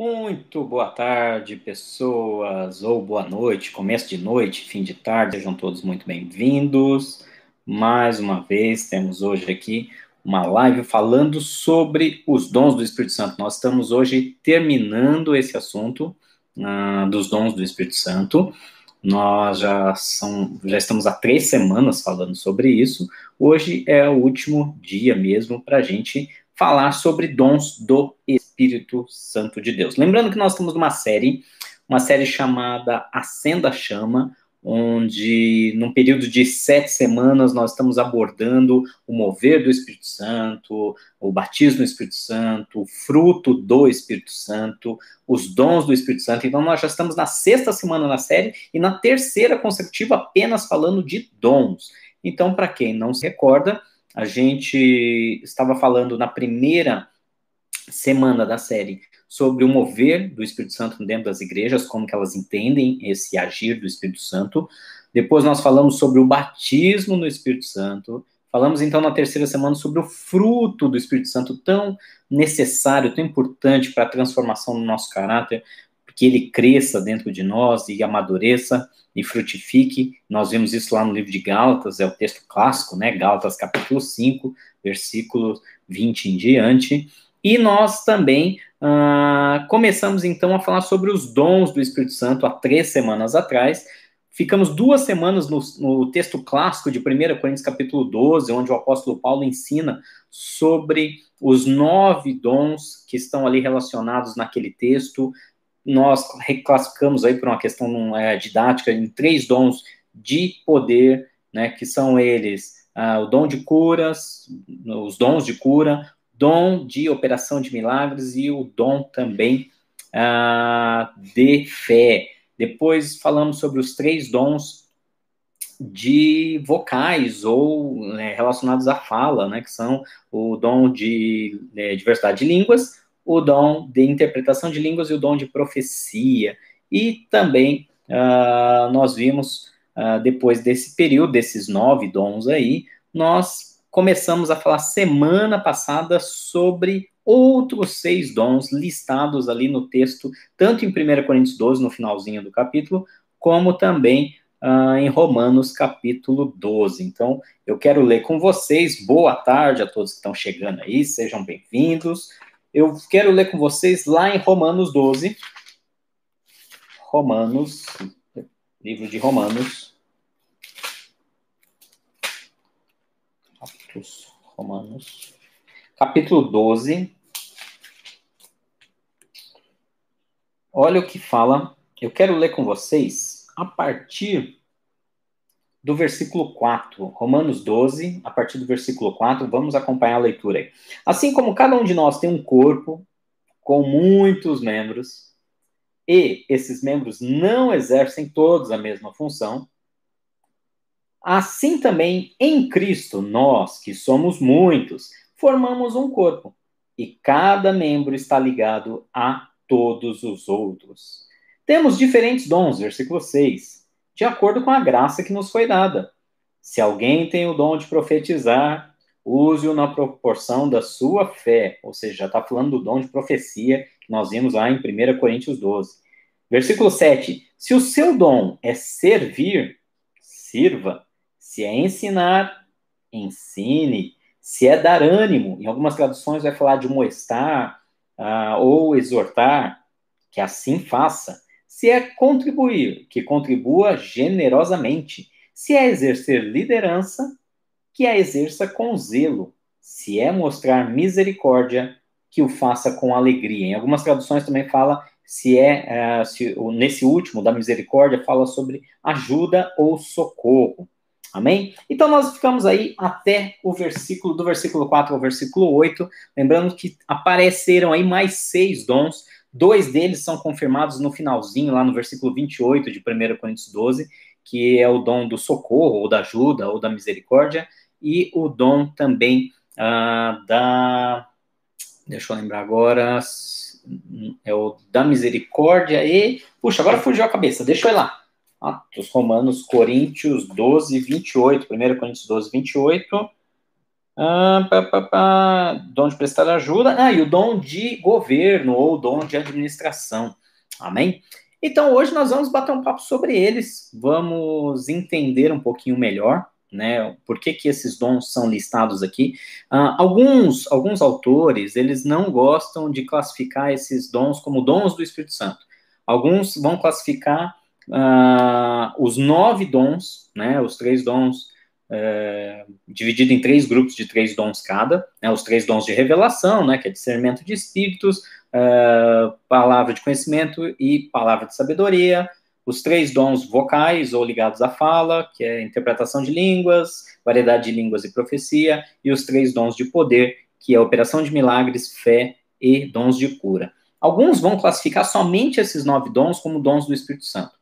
Muito boa tarde, pessoas, ou boa noite, começo de noite, fim de tarde, sejam todos muito bem-vindos. Mais uma vez, temos hoje aqui uma live falando sobre os dons do Espírito Santo. Nós estamos hoje terminando esse assunto uh, dos dons do Espírito Santo. Nós já, são, já estamos há três semanas falando sobre isso. Hoje é o último dia mesmo para a gente falar sobre dons do Espírito Santo de Deus. Lembrando que nós estamos numa série, uma série chamada Acenda a Chama, onde, num período de sete semanas, nós estamos abordando o mover do Espírito Santo, o batismo do Espírito Santo, o fruto do Espírito Santo, os dons do Espírito Santo. Então, nós já estamos na sexta semana na série e na terceira consecutiva apenas falando de dons. Então, para quem não se recorda, a gente estava falando na primeira semana da série sobre o mover do Espírito Santo dentro das igrejas, como que elas entendem esse agir do Espírito Santo. Depois nós falamos sobre o batismo no Espírito Santo. Falamos então na terceira semana sobre o fruto do Espírito Santo tão necessário, tão importante para a transformação do nosso caráter, que ele cresça dentro de nós e amadureça e frutifique. Nós vimos isso lá no livro de Gálatas, é o texto clássico, né? Gálatas capítulo 5, versículo 20 em diante. E nós também uh, começamos então a falar sobre os dons do Espírito Santo há três semanas atrás. Ficamos duas semanas no, no, texto clássico de 1 Coríntios capítulo 12, onde o apóstolo Paulo ensina sobre os nove dons que estão ali relacionados naquele texto, nós reclassificamos aí por uma questão é, didática em três dons de poder, né, que são eles ah, o dom de curas, os dons de cura, dom de operação de milagres e o dom também ah, de fé. Depois falamos sobre os três dons de vocais ou né, relacionados à fala, né, que são o dom de né, diversidade de línguas, o dom de interpretação de línguas e o dom de profecia. E também uh, nós vimos, uh, depois desse período, desses nove dons aí, nós começamos a falar semana passada sobre outros seis dons listados ali no texto, tanto em 1 Coríntios 12, no finalzinho do capítulo, como também uh, em Romanos capítulo 12. Então, eu quero ler com vocês. Boa tarde a todos que estão chegando aí, sejam bem-vindos. Eu quero ler com vocês lá em Romanos 12. Romanos, livro de Romanos. Romanos. Capítulo 12. Olha o que fala. Eu quero ler com vocês a partir do versículo 4, Romanos 12, a partir do versículo 4, vamos acompanhar a leitura aí. Assim como cada um de nós tem um corpo com muitos membros, e esses membros não exercem todos a mesma função, assim também em Cristo, nós, que somos muitos, formamos um corpo, e cada membro está ligado a todos os outros. Temos diferentes dons, versículo 6 de acordo com a graça que nos foi dada. Se alguém tem o dom de profetizar, use-o na proporção da sua fé. Ou seja, já está falando do dom de profecia que nós vimos lá em 1 Coríntios 12. Versículo 7. Se o seu dom é servir, sirva. Se é ensinar, ensine. Se é dar ânimo, em algumas traduções vai falar de moestar uh, ou exortar, que assim faça. Se é contribuir, que contribua generosamente. Se é exercer liderança, que a exerça com zelo. Se é mostrar misericórdia, que o faça com alegria. Em algumas traduções também fala se é, uh, se, nesse último, da misericórdia, fala sobre ajuda ou socorro. Amém? Então nós ficamos aí até o versículo, do versículo 4 ao versículo 8, lembrando que apareceram aí mais seis dons Dois deles são confirmados no finalzinho, lá no versículo 28 de 1 Coríntios 12, que é o dom do socorro, ou da ajuda, ou da misericórdia, e o dom também uh, da. Deixa eu lembrar agora. É o da misericórdia e. Puxa, agora fugiu a cabeça, deixa eu ir lá. Atos Romanos, Coríntios 12, 28. 1 Coríntios 12, 28. Ah, pá, pá, pá, dom de prestar ajuda. Ah, e o dom de governo ou dom de administração. Amém? Então, hoje nós vamos bater um papo sobre eles, vamos entender um pouquinho melhor, né, por que, que esses dons são listados aqui. Uh, alguns, alguns autores, eles não gostam de classificar esses dons como dons do Espírito Santo. Alguns vão classificar uh, os nove dons, né, os três dons, uh, dividido em três grupos de três dons cada, né, os três dons de revelação, né, que é discernimento de espíritos, uh, palavra de conhecimento e palavra de sabedoria, os três dons vocais ou ligados à fala, que é interpretação de línguas, variedade de línguas e profecia, e os três dons de poder, que é operação de milagres, fé e dons de cura. Alguns vão classificar somente esses nove dons como dons do Espírito Santo.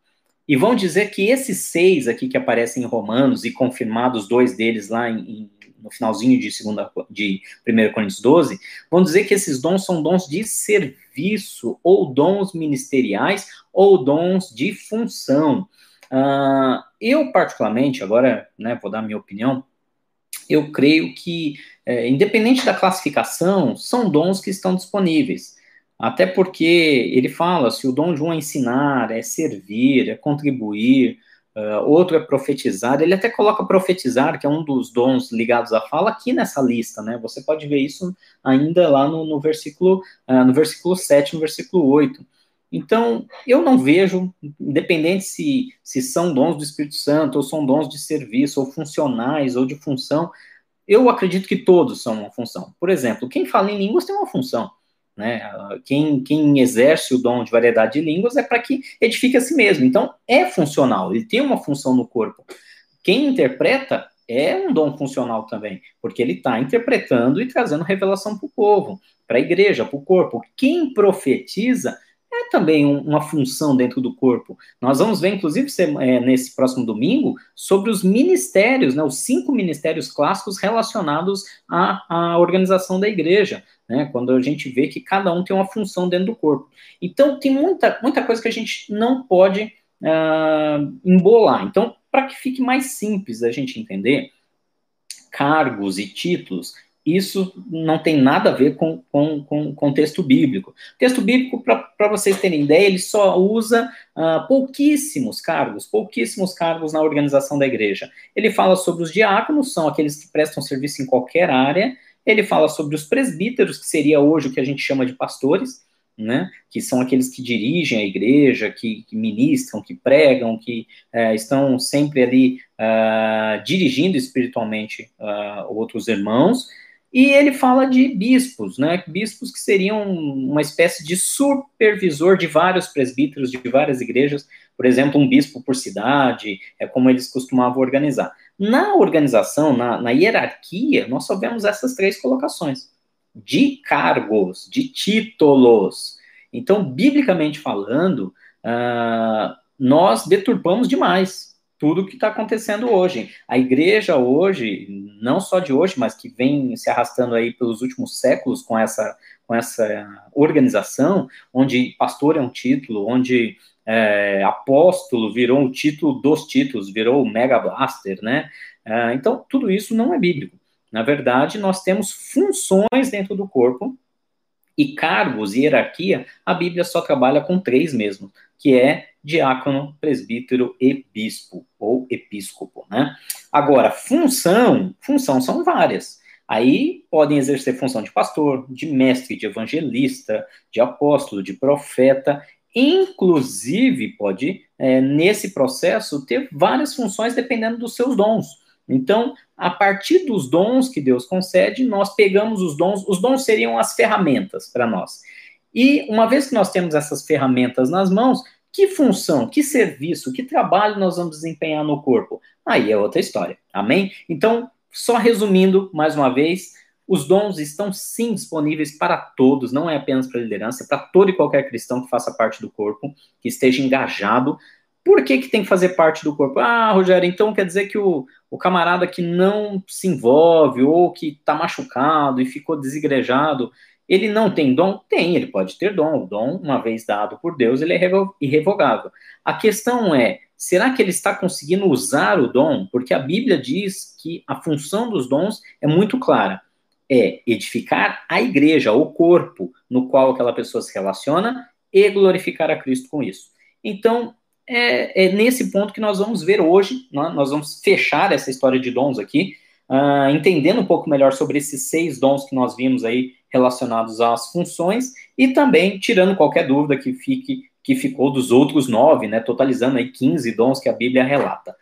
E vão dizer que esses seis aqui que aparecem em Romanos e confirmados dois deles lá em, em no finalzinho de, segunda, de 1 Coríntios 12, vão dizer que esses dons são dons de serviço, ou dons ministeriais, ou dons de função. Uh, eu, particularmente, agora né, vou dar minha opinião, eu creio que, é, independente da classificação, são dons que estão disponíveis. Até porque ele fala: se o dom de um é ensinar, é servir, é contribuir, Uh, outro é profetizar, ele até coloca profetizar, que é um dos dons ligados à fala, aqui nessa lista, né? Você pode ver isso ainda lá no, no versículo, uh, no versículo 7, no versículo 8. Então, eu não vejo, independente se, se são dons do Espírito Santo, ou são dons de serviço, ou funcionais, ou de função, eu acredito que todos são uma função. Por exemplo, quem fala em línguas tem uma função. Né? Quem, quem exerce o dom de variedade de línguas é para que edifique a si mesmo. Então, é funcional, ele tem uma função no corpo. Quem interpreta é um dom funcional também, porque ele está interpretando e trazendo revelação para o povo, para a igreja, para o corpo. Quem profetiza é também um, uma função dentro do corpo. Nós vamos ver, inclusive, é, nesse próximo domingo, sobre os ministérios, né, os cinco ministérios clássicos relacionados à, à organização da igreja né? Quando a gente vê que cada um tem uma função dentro do corpo. Então, tem muita, muita coisa que a gente não pode uh, embolar. Então, para que fique mais simples a gente entender, cargos e títulos, isso não tem nada a ver com, com, com, com texto bíblico. Texto bíblico, para vocês terem ideia, ele só usa uh, pouquíssimos cargos, pouquíssimos cargos na organização da igreja. Ele fala sobre os diáconos, são aqueles que prestam serviço em qualquer área, ele fala sobre os presbíteros, que seria hoje o que a gente chama de pastores, né, que são aqueles que dirigem a igreja, que, que ministram, que pregam, que é, estão sempre ali uh, dirigindo espiritualmente uh, outros irmãos. E ele fala de bispos, né, bispos que seriam uma espécie de supervisor de vários presbíteros de várias igrejas, por exemplo, um bispo por cidade, é como eles costumavam organizar. Na organização, na, na hierarquia, nós só vemos essas três colocações de cargos, de títulos. Então, biblicamente falando, uh, nós deturpamos demais tudo o que está acontecendo hoje. A igreja hoje, não só de hoje, mas que vem se arrastando aí pelos últimos séculos com essa, com essa organização, onde pastor é um título, onde é, apóstolo virou o título dos títulos, virou o Mega Blaster, né? É, então, tudo isso não é bíblico. Na verdade, nós temos funções dentro do corpo e cargos e hierarquia, a Bíblia só trabalha com três mesmo, que é diácono, presbítero e bispo, ou episcopo, né? Agora, função, função são várias. Aí podem exercer função de pastor, de mestre, de evangelista, de apóstolo, de profeta, Inclusive, pode, é, nesse processo, ter várias funções dependendo dos seus dons. Então, a partir dos dons que Deus concede, nós pegamos os dons, os dons seriam as ferramentas para nós. E uma vez que nós temos essas ferramentas nas mãos, que função, que serviço, que trabalho nós vamos desempenhar no corpo? Aí é outra história. Amém? Então, só resumindo mais uma vez, os dons estão sim disponíveis para todos, não é apenas para a liderança, é para todo e qualquer cristão que faça parte do corpo, que esteja engajado. Por que, que tem que fazer parte do corpo? Ah, Rogério, então quer dizer que o, o camarada que não se envolve ou que está machucado e ficou desigrejado, Ele não tem dom? Tem, ele pode ter dom. O dom, uma vez dado por Deus, ele é irrevogável. A questão é, será que ele está conseguindo usar o dom? Porque a Bíblia diz que a função dos dons é muito clara. É edificar a igreja, o corpo no qual aquela pessoa se relaciona e glorificar a Cristo com isso. Então, é, é nesse ponto que nós vamos ver hoje, né? nós vamos fechar essa história de dons aqui, uh, entendendo um pouco melhor sobre esses seis dons que nós vimos aí relacionados às funções e também tirando qualquer dúvida que fique que ficou dos outros nove, né, totalizando aí 15 dons que a Bíblia relata.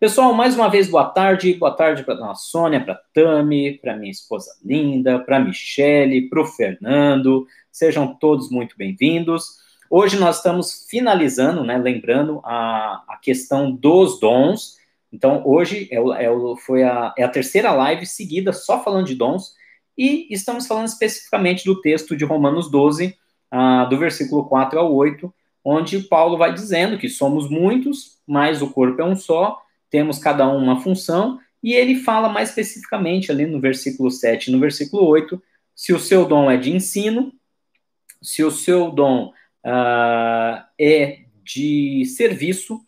Pessoal, mais uma vez, boa tarde. Boa tarde para a Sônia, para a Tami, para minha esposa linda, para a Michele, para o Fernando. Sejam todos muito bem-vindos. Hoje nós estamos finalizando, né, lembrando a, a questão dos dons. Então, hoje é, é, foi a, é a terceira live seguida só falando de dons. E estamos falando especificamente do texto de Romanos 12, ah, do versículo 4 ao 8, onde Paulo vai dizendo que somos muitos, mas o corpo é um só, temos cada um uma função, e ele fala mais especificamente ali no versículo 7 e no versículo 8, se o seu dom é de ensino, se o seu dom uh, é de serviço,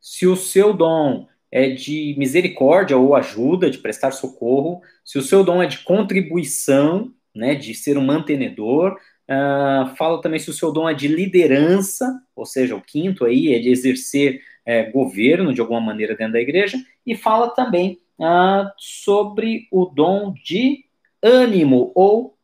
se o seu dom é de misericórdia ou ajuda, de prestar socorro, se o seu dom é de contribuição, né, de ser um mantenedor, uh, fala também se o seu dom é de liderança, ou seja, o quinto aí é de exercer é, governo de alguma maneira dentro da igreja, e fala também uh, sobre o dom de ânimo ou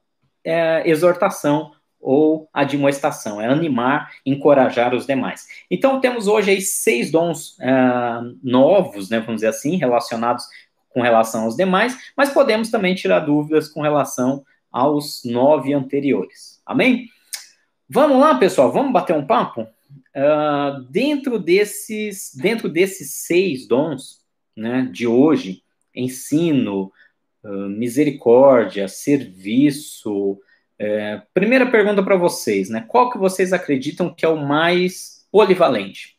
é, exortação ou admoestação, é animar, encorajar os demais. Então, temos hoje aí seis dons uh, novos, né, vamos dizer assim, relacionados com relação aos demais, mas podemos também tirar dúvidas com relação aos nove anteriores. Amém? Vamos lá, pessoal, vamos bater um papo? Uh, dentro desses, dentro desses seis dons, né, de hoje, ensino, uh, misericórdia, serviço, é, primeira pergunta para vocês, né? Qual que vocês acreditam que é o mais polivalente?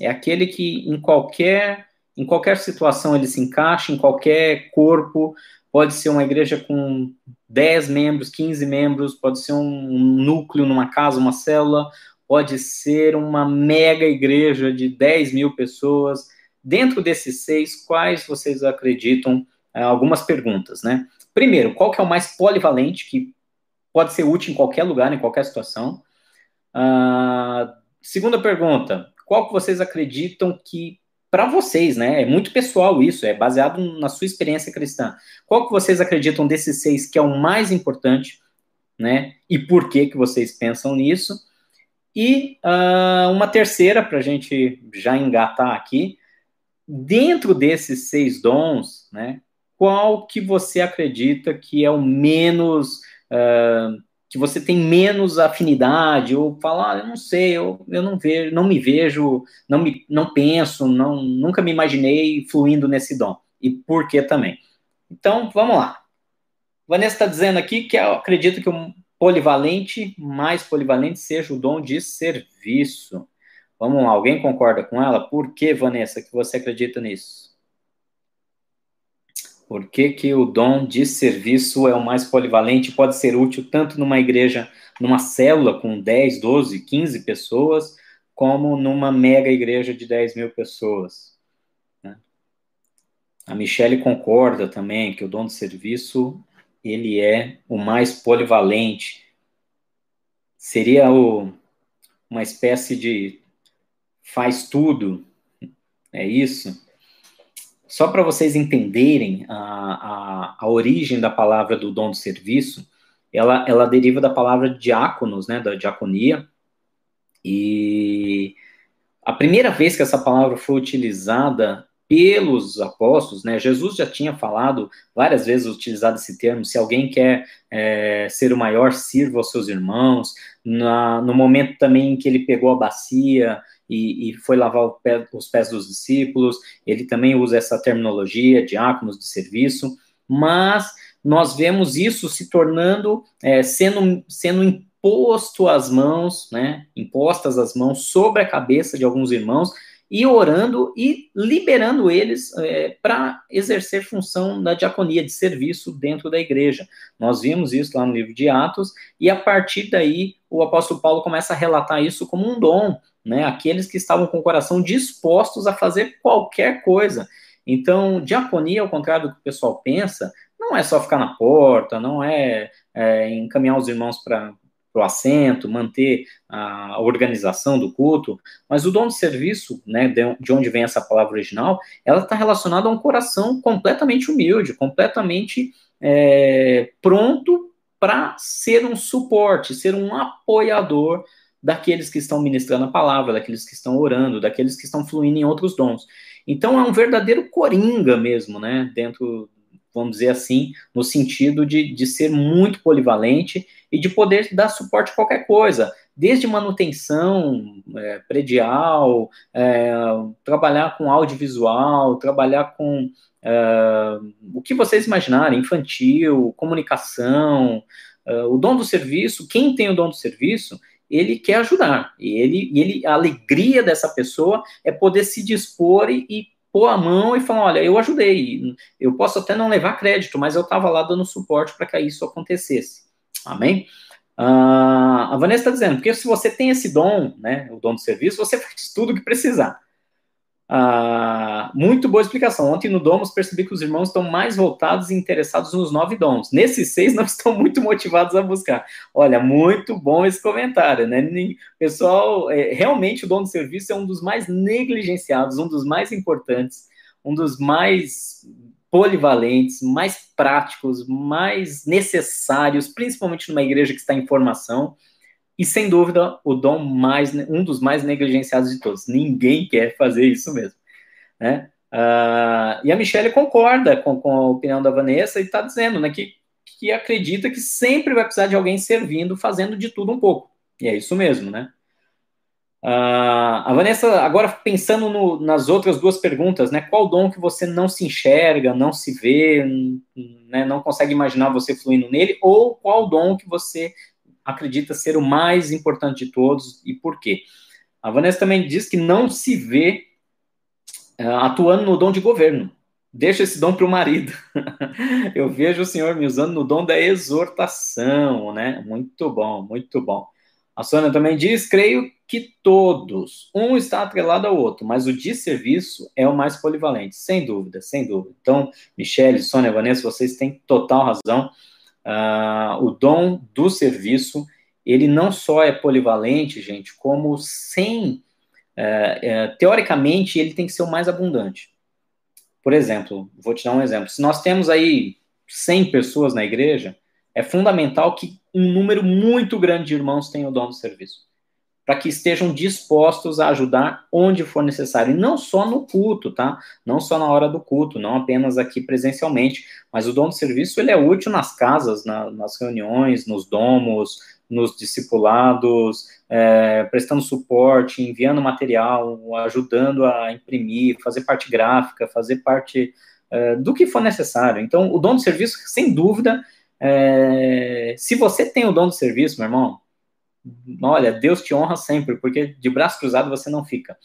É aquele que em qualquer em qualquer situação ele se encaixa, em qualquer corpo, pode ser uma igreja com 10 membros, 15 membros, pode ser um núcleo numa casa, uma célula, pode ser uma mega igreja de 10 mil pessoas. Dentro desses seis, quais vocês acreditam? É, algumas perguntas, né? Primeiro, qual que é o mais polivalente, que pode ser útil em qualquer lugar, em qualquer situação. Uh, segunda pergunta, qual que vocês acreditam que, para vocês, né, é muito pessoal isso, é baseado na sua experiência cristã, qual que vocês acreditam desses seis que é o mais importante, né, e por que que vocês pensam nisso? E uh, uma terceira, para a gente já engatar aqui, dentro desses seis dons, né, qual que você acredita que é o menos uh, que você tem menos afinidade, ou falar, ah, eu não sei, eu, eu não vejo, não me vejo, não me não penso, não, nunca me imaginei fluindo nesse dom. E por que também? Então, vamos lá. Vanessa está dizendo aqui que eu acredito que o polivalente, mais polivalente, seja o dom de serviço. Vamos lá, alguém concorda com ela? Por que, Vanessa, que você acredita nisso? Por que, que o dom de serviço é o mais polivalente, pode ser útil tanto numa igreja, numa célula com 10, 12, 15 pessoas, como numa mega igreja de 10 mil pessoas. Né? A Michelle concorda também que o dom de serviço ele é o mais polivalente. Seria o, uma espécie de faz tudo, é isso? Só para vocês entenderem a, a, a, origem da palavra do dom de serviço, ela, ela deriva da palavra diáconos, né, da diaconia, e a primeira vez que essa palavra foi utilizada pelos apóstolos, né, Jesus já tinha falado várias vezes utilizado esse termo, se alguém quer é, ser o maior, sirva aos seus irmãos, Na, no momento também em que ele pegou a bacia e, e foi lavar pé, os pés dos discípulos, ele também usa essa terminologia, diáconos de serviço, mas nós vemos isso se tornando, é, sendo, sendo imposto às mãos, né, impostas as mãos sobre a cabeça de alguns irmãos, e orando e liberando eles é, para exercer função da diaconia, de serviço dentro da igreja. Nós vimos isso lá no livro de Atos, e a partir daí o apóstolo Paulo começa a relatar isso como um dom, né? Aqueles que estavam com o coração dispostos a fazer qualquer coisa. Então, diaconia, ao contrário do que o pessoal pensa, não é só ficar na porta, não é, é encaminhar os irmãos para o assento, manter a organização do culto, mas o dom de serviço, né, de onde vem essa palavra original, ela está relacionada a um coração completamente humilde, completamente é, pronto para ser um suporte, ser um apoiador daqueles que estão ministrando a palavra, daqueles que estão orando, daqueles que estão fluindo em outros dons. Então é um verdadeiro coringa mesmo, né? Dentro, vamos dizer assim, no sentido de, de ser muito polivalente e de poder dar suporte a qualquer coisa, desde manutenção é, predial, é, trabalhar com audiovisual, trabalhar com é, o que vocês imaginarem, infantil, comunicação, é, o dom do serviço, quem tem o dom do serviço, ele quer ajudar. E ele, ele, a alegria dessa pessoa é poder se dispor e, pôr a mão e falar: olha, eu ajudei. Eu posso até não levar crédito, mas eu estava lá dando suporte para que isso acontecesse. Amém? Uh, a Vanessa está dizendo, porque se você tem esse dom, né, o dom do serviço, você faz tudo o que precisar. Ah, muito boa explicação. Ontem no Domus percebi que os irmãos estão mais voltados e interessados nos nove dons. Nesses seis não estão muito motivados a buscar. Olha, muito bom esse comentário, né? Pessoal, é, realmente o dom do serviço é um dos mais negligenciados, um dos mais importantes, um dos mais polivalentes, mais práticos, mais necessários, principalmente numa igreja que está em formação e sem dúvida o dom mais um dos mais negligenciados de todos. Ninguém quer fazer isso mesmo, né? Uh, e a Michelle concorda com, com, a opinião da Vanessa e está dizendo, né, que, que acredita que sempre vai precisar de alguém servindo, fazendo de tudo um pouco. E é isso mesmo, né? Uh, a Vanessa, agora pensando no, nas outras duas perguntas, né? Qual dom que você não se enxerga, não se vê, né, não consegue imaginar você fluindo nele, ou qual dom que você acredita ser o mais importante de todos e por quê. A Vanessa também diz que não se vê uh, atuando no dom de governo. Deixa esse dom para o marido. Eu vejo o Senhor me usando no dom da exortação, né? Muito bom, muito bom. A Sônia também diz: creio que todos, um está atrelado ao outro, mas o de serviço é o mais polivalente, sem dúvida, sem dúvida. Então, Michele, Sônia, Vanessa, vocês têm total razão uh, o dom do serviço, ele não só é polivalente, gente, como sem, uh, uh, teoricamente, ele tem que ser o mais abundante. Por exemplo, vou te dar um exemplo. Se nós temos aí 100 pessoas na igreja, é fundamental que um número muito grande de irmãos tenha o dom do serviço para que estejam dispostos a ajudar onde for necessário, e não só no culto, tá? Não só na hora do culto, não apenas aqui presencialmente, mas o dom de serviço ele é útil nas casas, na, nas reuniões, nos domos, nos discipulados, é, prestando suporte, enviando material, ajudando a imprimir, fazer parte gráfica, fazer parte é, do que for necessário. Então, o dom de serviço, sem dúvida, é, se você tem o dom de serviço, meu irmão, olha, Deus te honra sempre, porque de braço cruzado você não fica.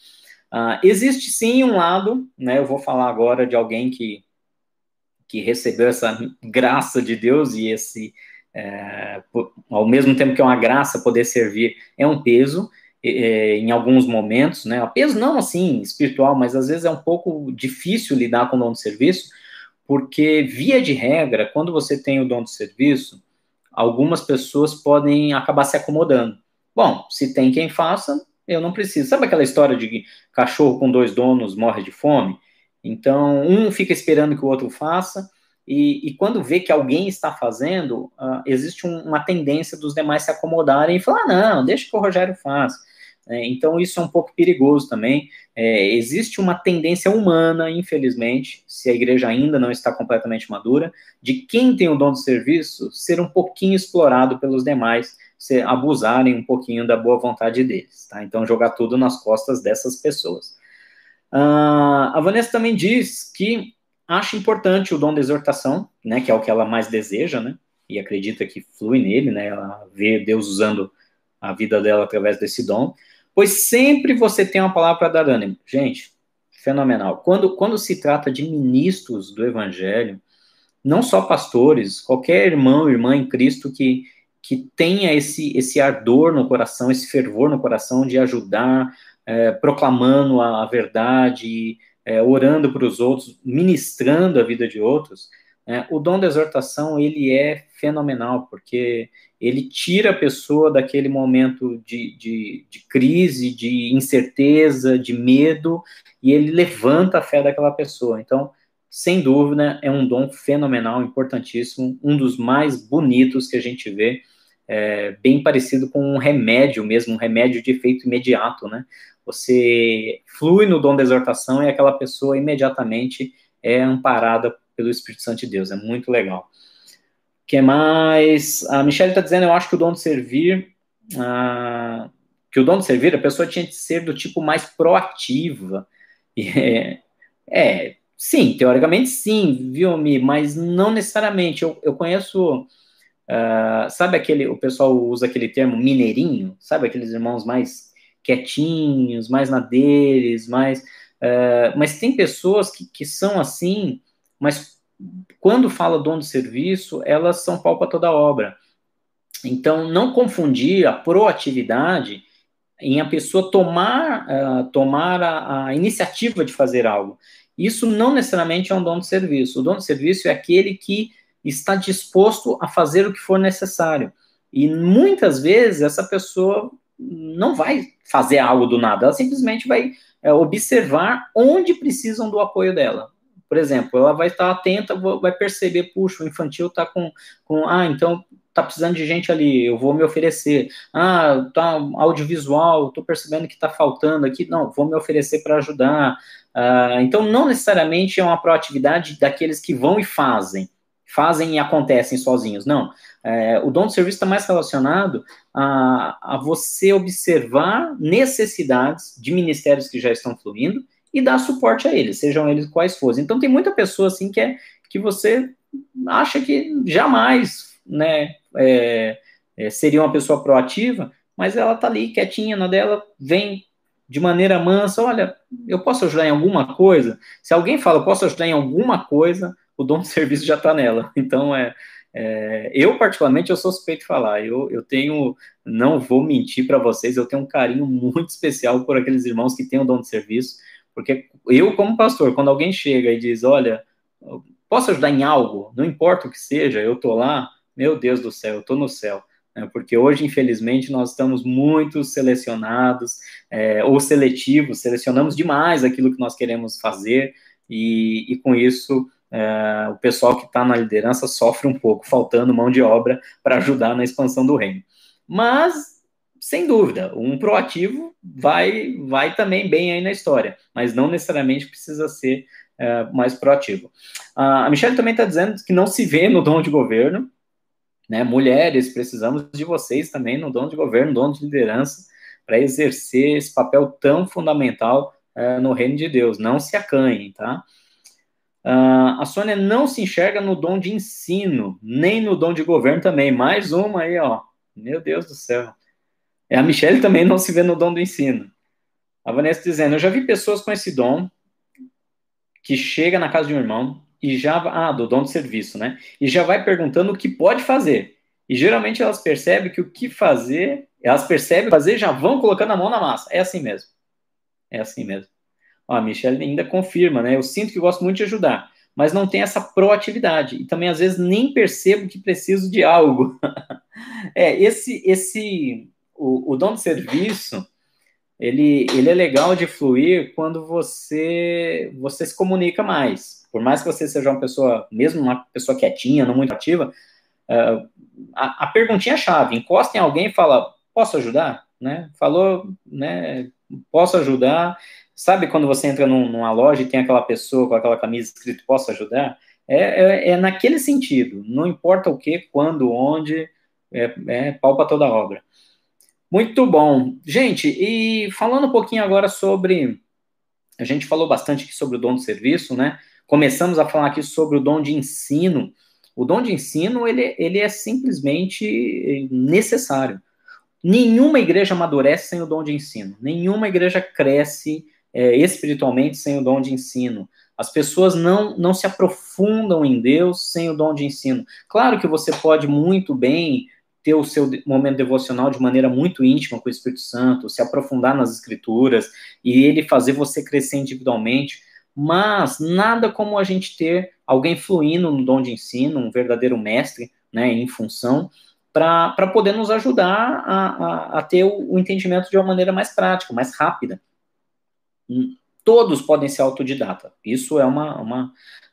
Uh, existe sim um lado, né? Eu vou falar agora de alguém que, que recebeu essa graça de Deus e esse, é, ao mesmo tempo que é uma graça poder servir, é um peso é, em alguns momentos, né? Peso não assim espiritual, mas às vezes é um pouco difícil lidar com o dom de serviço, porque via de regra, quando você tem o dom de serviço, algumas pessoas podem acabar se acomodando. Bom, se tem quem faça, eu não preciso. Sabe aquela história de cachorro com dois donos morre de fome? Então, um fica esperando que o outro faça, e, e quando vê que alguém está fazendo, uh, existe um, uma tendência dos demais se acomodarem e falar: ah, não, deixa que o Rogério faça. É, então, isso é um pouco perigoso também. É, existe uma tendência humana, infelizmente, se a igreja ainda não está completamente madura, de quem tem o dom de serviço ser um pouquinho explorado pelos demais, se abusarem um pouquinho da boa vontade deles. Tá? Então, jogar tudo nas costas dessas pessoas. Uh, a Vanessa também diz que acha importante o dom da exortação, né, que é o que ela mais deseja, né, e acredita que flui nele, né, ela vê Deus usando a vida dela através desse dom, pois sempre você tem uma palavra para dar ânimo. Gente, fenomenal. Quando, quando se trata de ministros do evangelho, não só pastores, qualquer irmão, irmã em Cristo que, que tenha esse, esse ardor no coração, esse fervor no coração de ajudar, é, proclamando a, a verdade, é, orando para os outros, ministrando a vida de outros, é, o dom da exortação ele é fenomenal, porque ele tira a pessoa daquele momento de, de, de, crise, de incerteza, de medo, e ele levanta a fé daquela pessoa. Então, sem dúvida, é um dom fenomenal, importantíssimo, um dos mais bonitos que a gente vê, é, bem parecido com um remédio mesmo, um remédio de efeito imediato, né? Você flui no dom da exortação e aquela pessoa imediatamente é amparada pelo Espírito Santo de Deus, é muito legal. O que mais? A Michelle está dizendo, eu acho que o dom de servir, ah, que o dom de servir, a pessoa tinha que ser do tipo mais proativa, é, é Sim, teoricamente sim, viu, Mi? Mas não necessariamente. Eu, eu conheço, uh, sabe aquele, o pessoal usa aquele termo mineirinho, sabe aqueles irmãos mais quietinhos, mais na deles, mais. Uh, mas tem pessoas que, que são assim, mas quando fala dom de serviço, elas são pau para toda obra. Então, não confundir a proatividade em a pessoa tomar, uh, tomar a, a iniciativa de fazer algo. Isso não necessariamente é um dom de serviço. O dom de serviço é aquele que está disposto a fazer o que for necessário. E muitas vezes essa pessoa não vai fazer algo do nada, ela simplesmente vai é, observar onde precisam do apoio dela. Por exemplo, ela vai estar atenta, vai perceber, puxa, o infantil está com, com, ah, então tá precisando de gente ali, eu vou me oferecer. Ah, tá audiovisual, tô percebendo que tá faltando aqui, não, vou me oferecer para ajudar. Uh, então, não necessariamente é uma proatividade daqueles que vão e fazem, fazem e acontecem sozinhos, não. É, o dom de serviço está mais relacionado a, a você observar necessidades de ministérios que já estão fluindo e dar suporte a eles, sejam eles quais forem. Então, tem muita pessoa assim que, é, que você acha que jamais né, é, é, seria uma pessoa proativa, mas ela está ali quietinha na dela, vem de maneira mansa, olha, eu posso ajudar em alguma coisa? Se alguém fala, eu posso ajudar em alguma coisa, o dom de serviço já está nela. Então, é, é, eu, particularmente, eu sou suspeito de falar. Eu, eu tenho, não vou mentir para vocês, eu tenho um carinho muito especial por aqueles irmãos que têm o dom de serviço, porque eu, como pastor, quando alguém chega e diz, olha, posso ajudar em algo? Não importa o que seja, eu estou lá, meu Deus do céu, eu estou no céu né, porque hoje, infelizmente, nós estamos muito selecionados é, ou seletivos, selecionamos demais aquilo que nós queremos fazer, e, e com isso é, o pessoal que está na liderança sofre um pouco, faltando mão de obra para ajudar na expansão do reino. Mas, sem dúvida, um proativo vai, vai também bem aí na história, mas não necessariamente precisa ser é, mais proativo. a Michelle também está dizendo que não se vê no dom de governo, né? Mulheres, precisamos de vocês também no dono de governo, dono de liderança, para exercer esse papel tão fundamental uh, no reino de Deus. Não se acanhem, tá? Uh, a Sônia não se enxerga no dom de ensino, nem no dom de governo também. Mais uma aí, ó. Meu Deus do céu. É, a Michelle também não se vê no dom do ensino. A Vanessa dizendo: Eu já vi pessoas com esse dom que chega na casa de um irmão, e já ah, do dom de serviço, né? E já vai perguntando o que pode fazer. E geralmente elas percebem que o que fazer, elas percebem fazer, já vão colocando a mão na massa. É assim mesmo. É assim mesmo. Ó, a Michelle ainda confirma, né? Eu sinto que gosto muito de ajudar, mas não tem essa proatividade e também às vezes nem percebo que preciso de algo. é, esse esse o, o dom de serviço, ele, ele é legal de fluir quando você você se comunica mais por mais que você seja uma pessoa, mesmo uma pessoa quietinha, não muito ativa, uh, a, a perguntinha chave, encosta em alguém e fala, posso ajudar? Né? Falou, né? Posso ajudar? Sabe quando você entra num, numa loja e tem aquela pessoa com aquela camisa escrito posso ajudar? É, é, é naquele sentido, não importa o que, quando, onde, é, é pau para toda obra. Muito bom. Gente, e falando um pouquinho agora sobre. A gente falou bastante aqui sobre o dom de serviço, né? Começamos a falar aqui sobre o dom de ensino. O dom de ensino, ele, ele é simplesmente necessário. nenhuma igreja amadurece sem o dom de ensino, nenhuma igreja cresce é, espiritualmente sem o dom de ensino. As pessoas não, não se aprofundam em Deus sem o dom de ensino. Claro que você pode muito bem ter o seu momento devocional de maneira muito íntima com o Espírito Santo, se aprofundar nas Escrituras e ele fazer você crescer individualmente, mas nada como a gente ter alguém fluindo no dom de ensino, um verdadeiro mestre, né, em função, para poder nos ajudar a, a, a ter o, entendimento de uma maneira mais prática, mais rápida. Hum, todos podem ser autodidata. Isso é uma. uma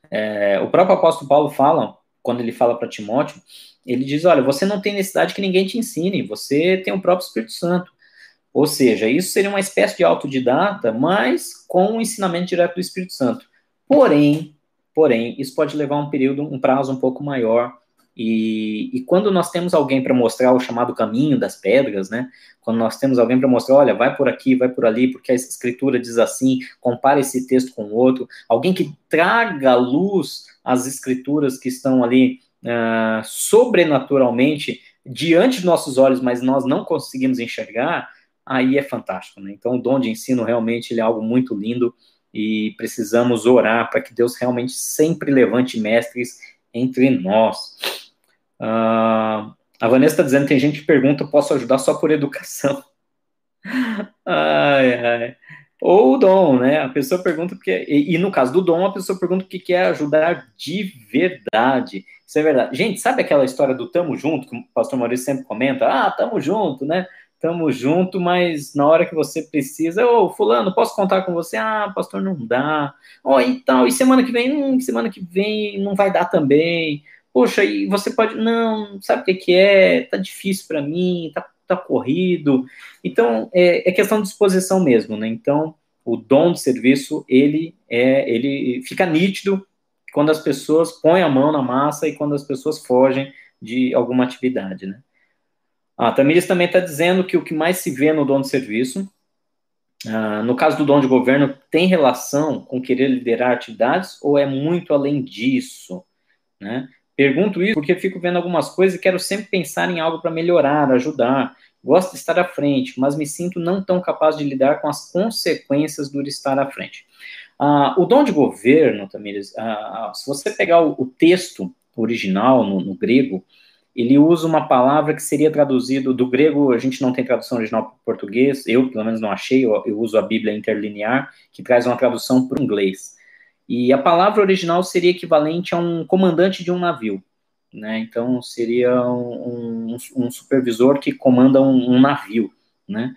é, o próprio apóstolo Paulo fala, quando ele fala para Timóteo, ele diz: olha, você não tem necessidade que ninguém te ensine, você tem o próprio Espírito Santo. Ou seja, isso seria uma espécie de autodidata, mas com o ensinamento direto do Espírito Santo. Porém, porém, isso pode levar um período, um prazo um pouco maior e, e quando nós temos alguém para mostrar o chamado caminho das pedras, né? Quando nós temos alguém para mostrar, olha, vai por aqui, vai por ali, porque a escritura diz assim, compara esse texto com outro, alguém que traga à luz as escrituras que estão ali uh, sobrenaturalmente diante de nossos olhos, mas nós não conseguimos enxergar, aí é fantástico, né? Então, o dom de ensino realmente é algo muito lindo e precisamos orar para que Deus realmente sempre levante mestres entre nós. Uh, a Vanessa está dizendo tem gente que pergunta, posso ajudar só por educação? ai, ai. Ou o dom, né? A pessoa pergunta porque. E, e, no caso do dom, a pessoa pergunta o que quer ajudar de verdade. Isso é verdade. Gente, sabe aquela história do tamo junto, que o pastor Maurício sempre comenta? Ah, tamo junto, né? Tamo junto, mas na hora que você precisa, ô, fulano, posso contar com você? Ah, pastor, não dá. Ó, oh, e tal, e semana que vem? Hum, semana que vem não vai dar também. Poxa, e você pode, não, sabe o que, que é? Tá difícil para mim, tá, tá corrido. Então, é, é, questão de disposição mesmo, né? Então, o dom de serviço, ele é, ele fica nítido quando as pessoas põem a mão na massa e quando as pessoas fogem de alguma atividade, né? A Tamires também está dizendo que o que mais se vê no dom de serviço, ah, no caso do dom de governo, tem relação com querer liderar atividades ou é muito além disso, né? Pergunto isso porque fico vendo algumas coisas e quero sempre pensar em algo para melhorar, ajudar. Gosto de estar à frente, mas me sinto não tão capaz de lidar com as consequências do estar à frente. Ah, o dom de governo, Tamires, ah, se você pegar o, o texto original no, no, grego, ele usa uma palavra que seria traduzido do grego, a gente não tem tradução original para o português, eu pelo menos não achei, eu, eu uso a Bíblia interlinear, que traz uma tradução para o inglês. E a palavra original seria equivalente a um comandante de um navio, né? Então seria um, um, um supervisor que comanda um, um navio, né?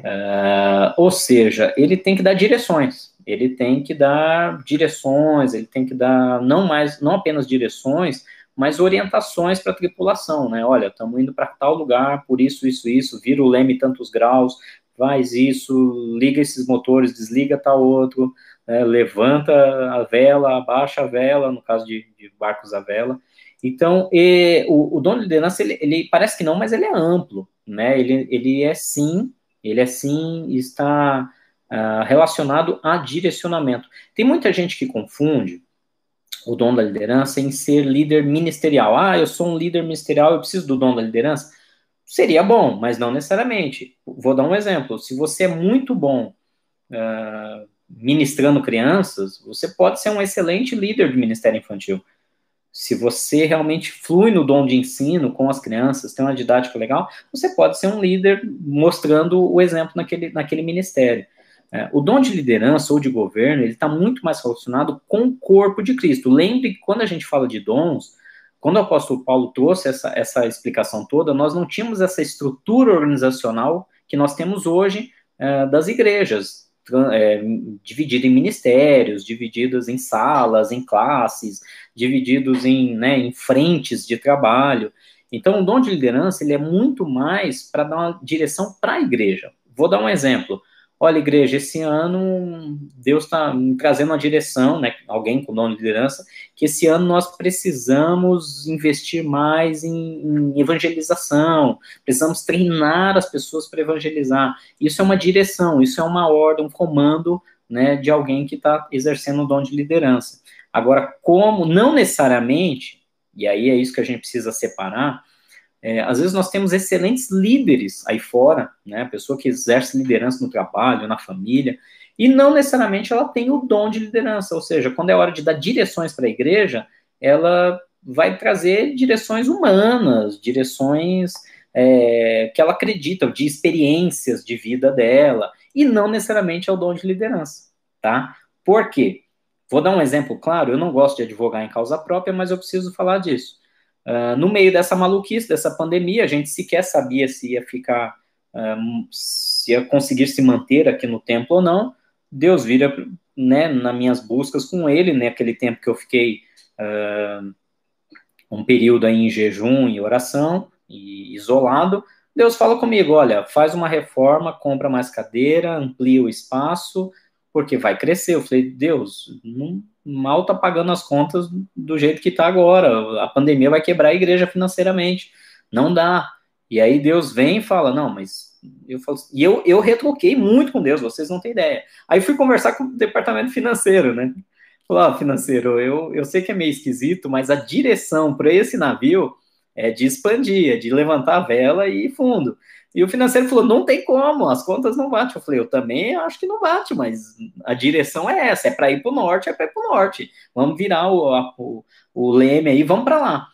Uh, ou seja, ele tem que dar direções, ele tem que dar direções, ele tem que dar não mais, não apenas direções, mas orientações para a tripulação, né? Olha, estamos indo para tal lugar, por isso, isso, isso, vira o leme tantos graus, faz isso, liga esses motores, desliga tal outro, né, levanta a vela, abaixa a vela, no caso de, de barcos a vela. Então, e, o, o dono de liderança, ele, ele, parece que não, mas ele é amplo, né? Ele, ele é sim, ele é sim, está uh, relacionado a direcionamento. Tem muita gente que confunde o dom da liderança em ser líder ministerial. Ah, eu sou um líder ministerial, eu preciso do dom da liderança. Seria bom, mas não necessariamente. Vou dar um exemplo. Se você é muito bom uh, ministrando crianças, você pode ser um excelente líder de ministério infantil. Se você realmente flui no dom de ensino com as crianças, tem uma didática legal, você pode ser um líder mostrando o exemplo naquele, naquele ministério. É, o dom de liderança ou de governo, ele está muito mais relacionado com o corpo de Cristo. Lembre que quando a gente fala de dons, quando o apóstolo Paulo trouxe essa, essa explicação toda, nós não tínhamos essa estrutura organizacional que nós temos hoje é, das igrejas, é, dividido em ministérios, divididos em salas, em classes, divididos em, né, em frentes de trabalho. Então, o dom de liderança ele é muito mais para dar uma direção para a igreja. Vou dar um exemplo. Olha, igreja, esse ano Deus está trazendo uma direção, né? Alguém com dom de liderança, que esse ano nós precisamos investir mais em, em evangelização, precisamos treinar as pessoas para evangelizar. Isso é uma direção, isso é uma ordem, um comando, né, de alguém que está exercendo o dom de liderança. Agora, como não necessariamente, e aí é isso que a gente precisa separar, É, às vezes nós temos excelentes líderes aí fora, né? Pessoa que exerce liderança no trabalho, na família, e não necessariamente ela tem o dom de liderança, ou seja, quando é hora de dar direções para a igreja, ela vai trazer direções humanas, direções é, que ela acredita, de experiências de vida dela, e não necessariamente é o dom de liderança, tá? Por quê? Vou dar um exemplo claro, eu não gosto de advogar em causa própria, mas eu preciso falar disso. Uh, no meio dessa maluquice, dessa pandemia, a gente sequer sabia se ia ficar, uh, se ia conseguir se manter aqui no templo ou não. Deus vira, né, nas minhas buscas com ele, né, tempo que eu fiquei uh, um período aí em jejum e oração, e isolado, Deus fala comigo, olha, faz uma reforma, compra mais cadeira, amplia o espaço, porque vai crescer. Eu falei, Deus, não, mal tá pagando as contas do jeito que tá agora. A pandemia vai quebrar a igreja financeiramente. Não dá. E aí Deus vem e fala, não, mas eu falo, e eu, eu retroquei muito com Deus, vocês não têm ideia. Aí fui conversar com o departamento financeiro, né? Falar, ah, financeiro, eu, eu sei que é meio esquisito, mas a direção para esse navio é de expandir, é de levantar a vela e ir fundo. E o financeiro falou: não tem como, as contas não batem. Eu falei: eu também acho que não bate, mas a direção é essa: é para ir para o norte, é para ir para o norte. Vamos virar o, a, o, o leme aí, vamos para lá.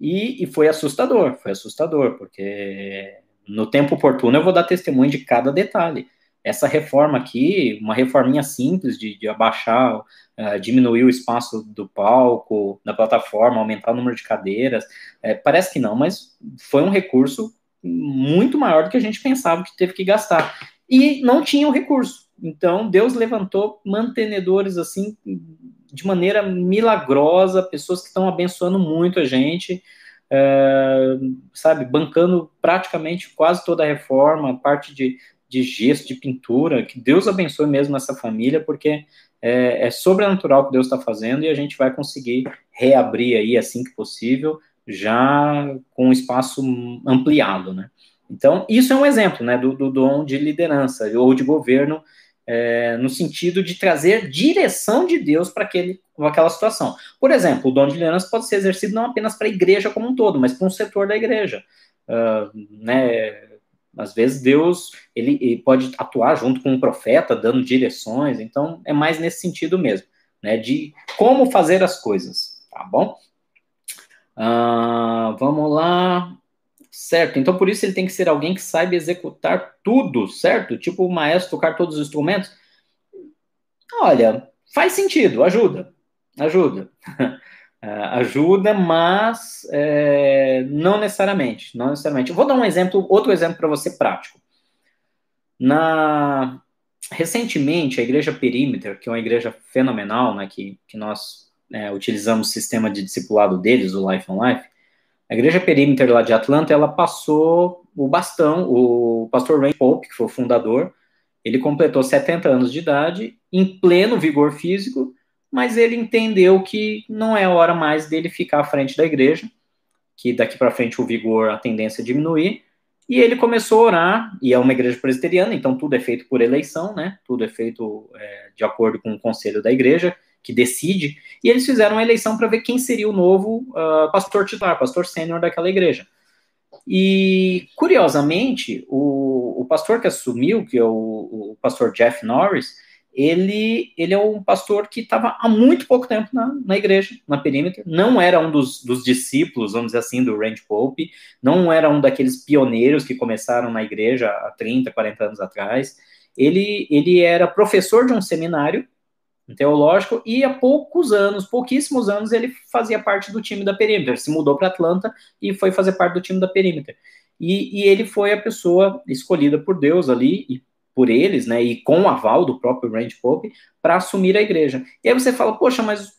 E, e foi assustador, foi assustador, porque no tempo oportuno eu vou dar testemunho de cada detalhe. Essa reforma aqui, uma reforminha simples de, de abaixar, uh, diminuir o espaço do palco, da plataforma, aumentar o número de cadeiras, é, parece que não, mas foi um recurso muito maior do que a gente pensava que teve que gastar. E não tinha o recurso. Então, Deus levantou mantenedores assim, de maneira milagrosa, pessoas que estão abençoando muito a gente, é, sabe, bancando praticamente quase toda a reforma, parte de, de gesso, de pintura, que Deus abençoe mesmo essa família, porque é, é sobrenatural o que Deus está fazendo e a gente vai conseguir reabrir aí assim que possível, já com espaço ampliado, né? Então, isso é um exemplo, né, do, do dom de liderança ou de governo, é, no sentido de trazer direção de Deus para aquela situação. Por exemplo, o dom de liderança pode ser exercido não apenas para a igreja como um todo, mas para um setor da igreja. Uh, né, às vezes Deus ele, ele, pode atuar junto com um profeta, dando direções, então é mais nesse sentido mesmo, né, de como fazer as coisas, tá bom? Uh, vamos lá. Certo, então por isso ele tem que ser alguém que saiba executar tudo, certo? Tipo o maestro tocar todos os instrumentos. Olha, faz sentido, ajuda, ajuda. Uh, ajuda, mas é, não necessariamente, não necessariamente. Eu vou dar um exemplo, outro exemplo para você prático. Na recentemente a igreja Perimeter, que é uma igreja fenomenal, né, que, que nós é, utilizamos o sistema de discipulado deles, o Life on Life, a igreja Perímeter lá de Atlanta, ela passou o bastão, o pastor Ray Pope, que foi o fundador, ele completou 70 anos de idade, em pleno vigor físico, mas ele entendeu que não é hora mais dele ficar à frente da igreja, que daqui para frente o vigor, a tendência é diminuir, e ele começou a orar, e é uma igreja presbiteriana, então tudo é feito por eleição, né? Tudo é feito é, de acordo com o conselho da igreja que decide, e eles fizeram uma eleição para ver quem seria o novo uh, pastor titular, pastor sênior daquela igreja. E, curiosamente, o, o pastor que assumiu, que é o, o pastor Jeff Norris, ele, ele é um pastor que estava há muito pouco tempo na, na igreja, na perímetro, não era um dos, dos discípulos, vamos dizer assim, do Randy Pope, não era um daqueles pioneiros que começaram na igreja há 30, 40 anos atrás, ele, ele era professor de um seminário teológico, e há poucos anos, pouquíssimos anos, ele fazia parte do time da Perímeter, se mudou para Atlanta e foi fazer parte do time da Perímeter. E, e, ele foi a pessoa escolhida por Deus ali, e por eles, né, e com o aval do próprio Randy Pope, para assumir a igreja. E aí você fala, poxa, mas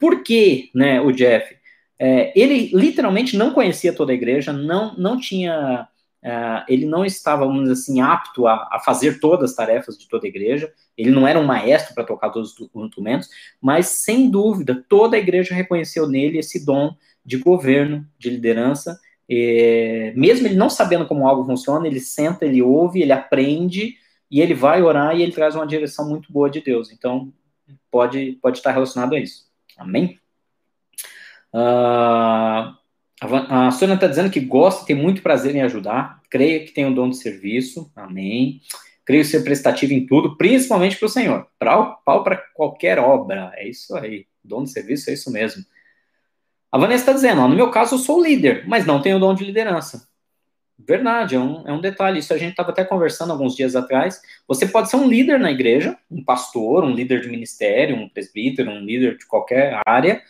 por que, né, o Jeff? É, ele literalmente não conhecia toda a igreja, não, não tinha Uh, ele não estava, vamos dizer assim, apto a, a, fazer todas as tarefas de toda a igreja, ele não era um maestro para tocar todos os instrumentos, mas sem dúvida toda a igreja reconheceu nele esse dom de governo, de liderança, e, mesmo ele não sabendo como algo funciona, ele senta, ele ouve, ele aprende, e ele vai orar e ele traz uma direção muito boa de Deus, então pode, pode estar relacionado a isso, amém? Uh, A Sônia está dizendo que gosta, tem muito prazer em ajudar, creio que tem o dom de serviço, amém. Creio ser prestativo em tudo, principalmente para o Senhor. Pau para qualquer obra, é isso aí. Dom de serviço é isso mesmo. A Vanessa está dizendo, ó, no meu caso eu sou líder, mas não tenho dom de liderança. Verdade, é um, é um detalhe. Isso a gente estava até conversando alguns dias atrás. Você pode ser um líder na igreja, um pastor, um líder de ministério, um presbítero, um líder de qualquer área,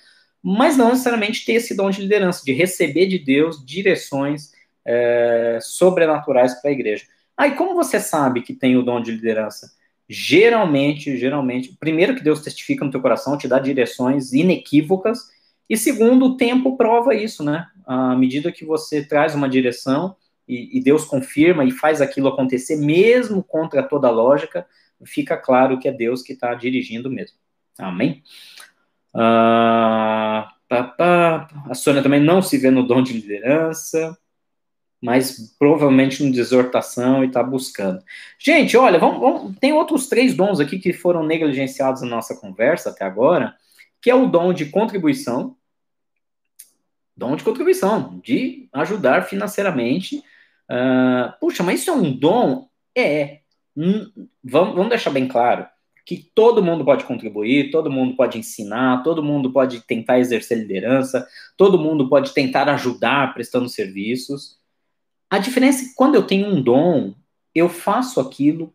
mas não necessariamente ter esse dom de liderança, de receber de Deus direções é, sobrenaturais para a igreja. Aí, como você sabe que tem o dom de liderança? Geralmente, geralmente, primeiro que Deus testifica no teu coração, te dá direções inequívocas, e segundo, o tempo prova isso, né? À medida que você traz uma direção e, e Deus confirma e faz aquilo acontecer, mesmo contra toda a lógica, fica claro que é Deus que está dirigindo mesmo. Amém? Ah, pá, pá. A Sônia também não se vê no dom de liderança, mas provavelmente no de exortação e está buscando. Gente, olha, vamos, vamos, tem outros três dons aqui que foram negligenciados na nossa conversa até agora, que é o dom de contribuição, dom de contribuição, de ajudar financeiramente. Uh, puxa, mas isso é um dom? É. Hum, vamos, vamos deixar bem claro que todo mundo pode contribuir, todo mundo pode ensinar, todo mundo pode tentar exercer liderança, todo mundo pode tentar ajudar prestando serviços. A diferença é que quando eu tenho um dom, eu faço aquilo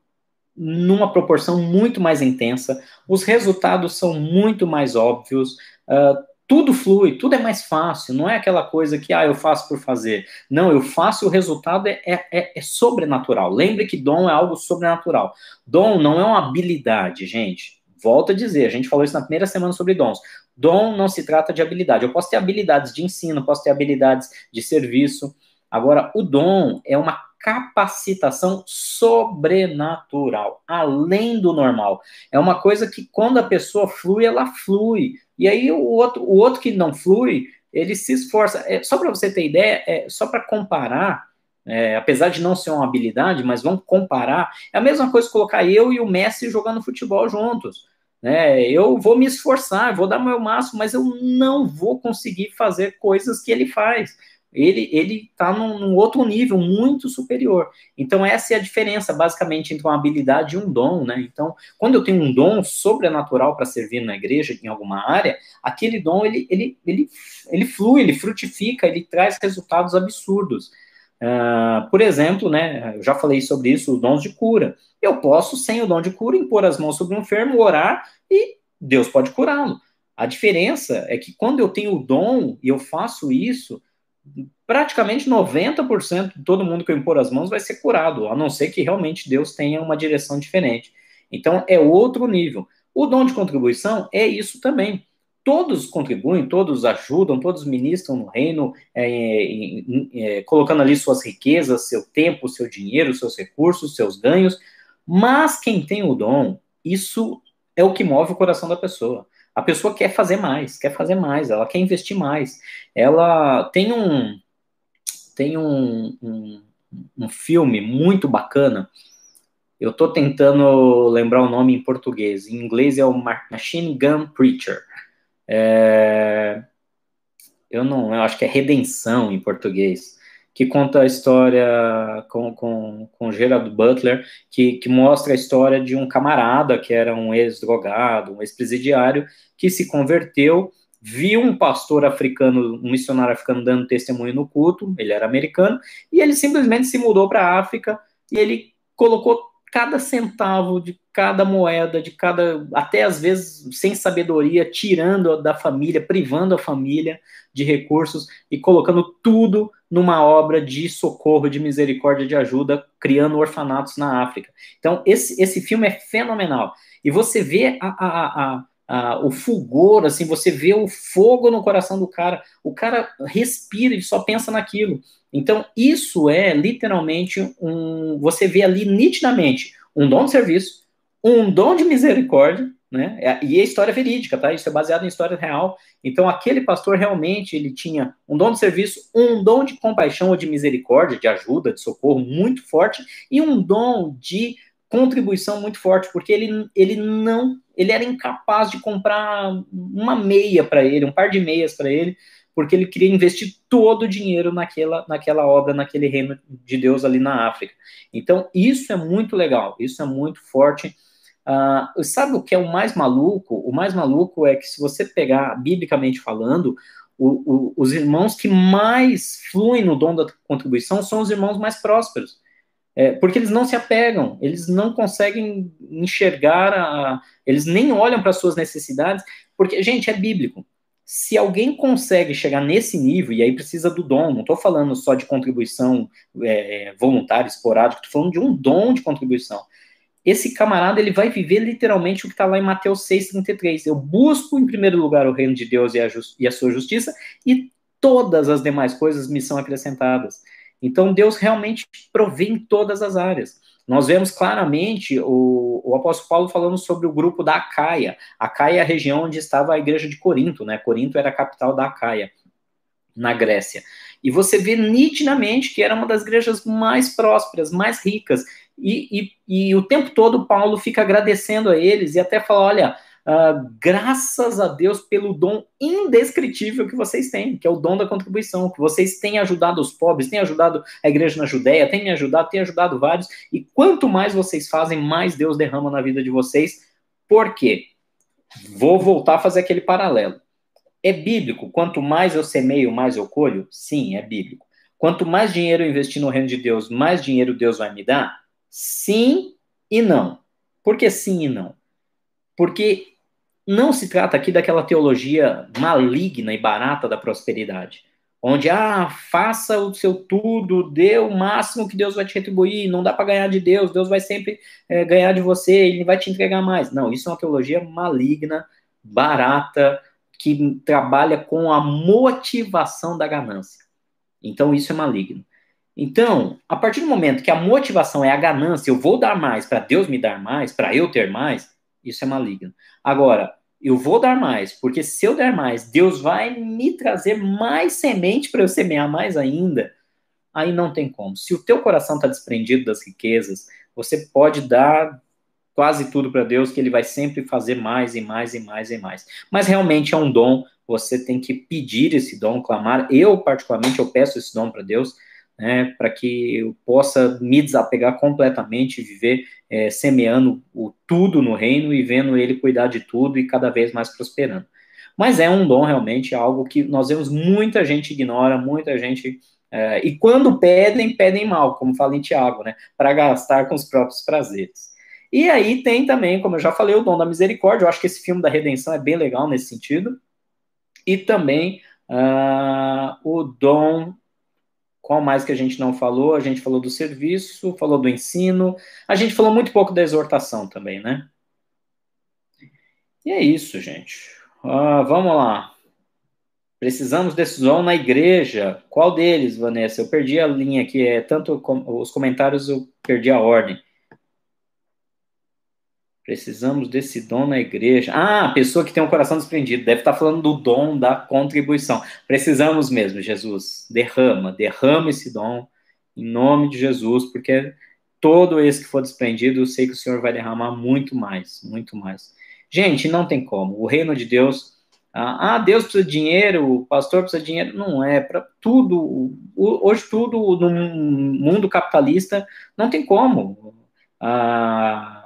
numa proporção muito mais intensa, os resultados são muito mais óbvios, uh, tudo flui, tudo é mais fácil, não é aquela coisa que, ah, eu faço por fazer. Não, eu faço e o resultado é, é, é, sobrenatural. Lembre que dom é algo sobrenatural. Dom não é uma habilidade, gente. Volto a dizer, a gente falou isso na primeira semana sobre dons. Dom não se trata de habilidade. Eu posso ter habilidades de ensino, posso ter habilidades de serviço. Agora, o dom é uma capacitação sobrenatural, além do normal. É uma coisa que quando a pessoa flui, ela flui. E aí o outro, o outro que não flui, ele se esforça. É, só para você ter ideia, é, só para comparar, é, apesar de não ser uma habilidade, mas vamos comparar, é a mesma coisa colocar eu e o Messi jogando futebol juntos. Né? Eu vou me esforçar, vou dar meu máximo, mas eu não vou conseguir fazer coisas que ele faz ele ele está num, num, outro nível muito superior. Então essa é a diferença basicamente entre uma habilidade e um dom, né? Então quando eu tenho um dom sobrenatural para servir na igreja em alguma área, aquele dom ele ele ele ele flui, ele frutifica, ele traz resultados absurdos. Uh, por exemplo, né? Eu já falei sobre isso, os dons de cura. Eu posso sem o dom de cura impor as mãos sobre um enfermo, orar e Deus pode curá-lo. A diferença é que quando eu tenho o dom e eu faço isso, praticamente 90% de todo mundo que eu impor as mãos vai ser curado, a não ser que realmente Deus tenha uma direção diferente. Então, é outro nível. O dom de contribuição é isso também. Todos contribuem, todos ajudam, todos ministram no reino, é, é, colocando ali suas riquezas, seu tempo, seu dinheiro, seus recursos, seus ganhos. Mas quem tem o dom, isso é o que move o coração da pessoa. A pessoa quer fazer mais, quer fazer mais, ela quer investir mais. Ela tem um tem um, um, um filme muito bacana. Eu estou tentando lembrar o nome em português. Em inglês é o Machine Gun Preacher. É, eu não, eu acho que é Redenção em português que conta a história com, com, com Gerald Butler, que, que mostra a história de um camarada que era um ex-drogado, um ex-presidiário, que se converteu, viu um pastor africano, um missionário africano dando testemunho no culto, ele era americano, e ele simplesmente se mudou para a África e ele colocou cada centavo de cada moeda, de cada, até às vezes sem sabedoria, tirando da família, privando a família de recursos e colocando tudo numa obra de socorro, de misericórdia, de ajuda, criando orfanatos na África. Então, esse, esse filme é fenomenal. E você vê a, a, a, o fulgor, assim, você vê o fogo no coração do cara. O cara respira e só pensa naquilo. Então, isso é literalmente um. Você vê ali nitidamente um dom de serviço, um dom de misericórdia, né? É, e a história é verídica, tá? Isso é baseado em história real. Então, aquele pastor realmente ele tinha um dom de serviço, um dom de compaixão ou de misericórdia, de ajuda, de socorro muito forte, e um dom de contribuição muito forte, porque ele, ele não, ele era incapaz de comprar uma meia para ele, um par de meias para ele, porque ele queria investir todo o dinheiro naquela, naquela obra, naquele reino de Deus ali na África. Então, isso é muito legal, isso é muito forte. Uh, sabe o que é o mais maluco? O mais maluco é que, se você pegar, biblicamente falando, o, o, os irmãos que mais fluem no dom da contribuição são os irmãos mais prósperos. É, porque eles não se apegam, eles não conseguem enxergar, a, eles nem olham para as suas necessidades, porque, gente, é bíblico. Se alguém consegue chegar nesse nível, e aí precisa do dom, não estou falando só de contribuição é, é voluntária, esporádica, estou falando de um dom de contribuição. Esse camarada, ele vai viver literalmente o que está lá em Mateus 6,33. Eu busco em primeiro lugar o reino de Deus e a, e a sua justiça, e todas as demais coisas me são acrescentadas. Então, Deus realmente provê em todas as áreas. Nós vemos claramente o, o apóstolo Paulo falando sobre o grupo da Acaia. Acaia é a região onde estava a igreja de Corinto, né? Corinto era a capital da Acaia, na Grécia. E você vê nitidamente que era uma das igrejas mais prósperas, mais ricas. E, e, e o tempo todo Paulo fica agradecendo a eles e até fala: olha, Uh, graças a Deus pelo dom indescritível que vocês têm, que é o dom da contribuição, que vocês têm ajudado os pobres, têm ajudado a igreja na Judéia, têm me ajudado, têm ajudado vários, e quanto mais vocês fazem, mais Deus derrama na vida de vocês. Por quê? Vou voltar a fazer aquele paralelo. É bíblico, quanto mais eu semeio, mais eu colho? Sim, é bíblico. Quanto mais dinheiro eu investir no reino de Deus, mais dinheiro Deus vai me dar? Sim e não. Por que sim e não? Porque não se trata aqui daquela teologia maligna e barata da prosperidade, onde, ah, faça o seu tudo, dê o máximo que Deus vai te retribuir, não dá para ganhar de Deus, Deus vai sempre é, ganhar de você, ele vai te entregar mais. Não, isso é uma teologia maligna, barata, que trabalha com a motivação da ganância. Então, isso é maligno. Então, a partir do momento que a motivação é a ganância, eu vou dar mais para Deus me dar mais, para eu ter mais, isso é maligno. Agora, eu vou dar mais, porque se eu der mais, Deus vai me trazer mais semente para eu semear mais ainda. Aí não tem como. Se o teu coração está desprendido das riquezas, você pode dar quase tudo para Deus, que Ele vai sempre fazer mais e mais e mais e mais. Mas realmente é um dom, você tem que pedir esse dom, clamar. Eu, particularmente, eu peço esse dom para Deus, né, para que eu possa me desapegar completamente, viver é, semeando o tudo no reino e vendo ele cuidar de tudo e cada vez mais prosperando. Mas é um dom realmente, algo que nós vemos muita gente ignora, muita gente. É, e quando pedem, pedem mal, como fala em Tiago, né, para gastar com os próprios prazeres. E aí tem também, como eu já falei, o dom da misericórdia. Eu acho que esse filme da redenção é bem legal nesse sentido. E também uh, o dom qual mais que a gente não falou? A gente falou do serviço, falou do ensino, a gente falou muito pouco da exortação também, né? E é isso, gente. Uh, vamos lá. Precisamos dom na igreja. Qual deles, Vanessa? Eu perdi a linha aqui. É tanto com, os comentários eu perdi a ordem. Precisamos desse dom na igreja. Ah, pessoa que tem um coração desprendido. Deve estar falando do dom da contribuição. Precisamos mesmo, Jesus. Derrama, derrama esse dom em nome de Jesus, porque todo esse que for desprendido, eu sei que o Senhor vai derramar muito mais, muito mais. Gente, não tem como. O reino de Deus. Ah, Deus precisa de dinheiro, o pastor precisa de dinheiro. Não é. Para tudo. Hoje, tudo no mundo capitalista não tem como. Ah,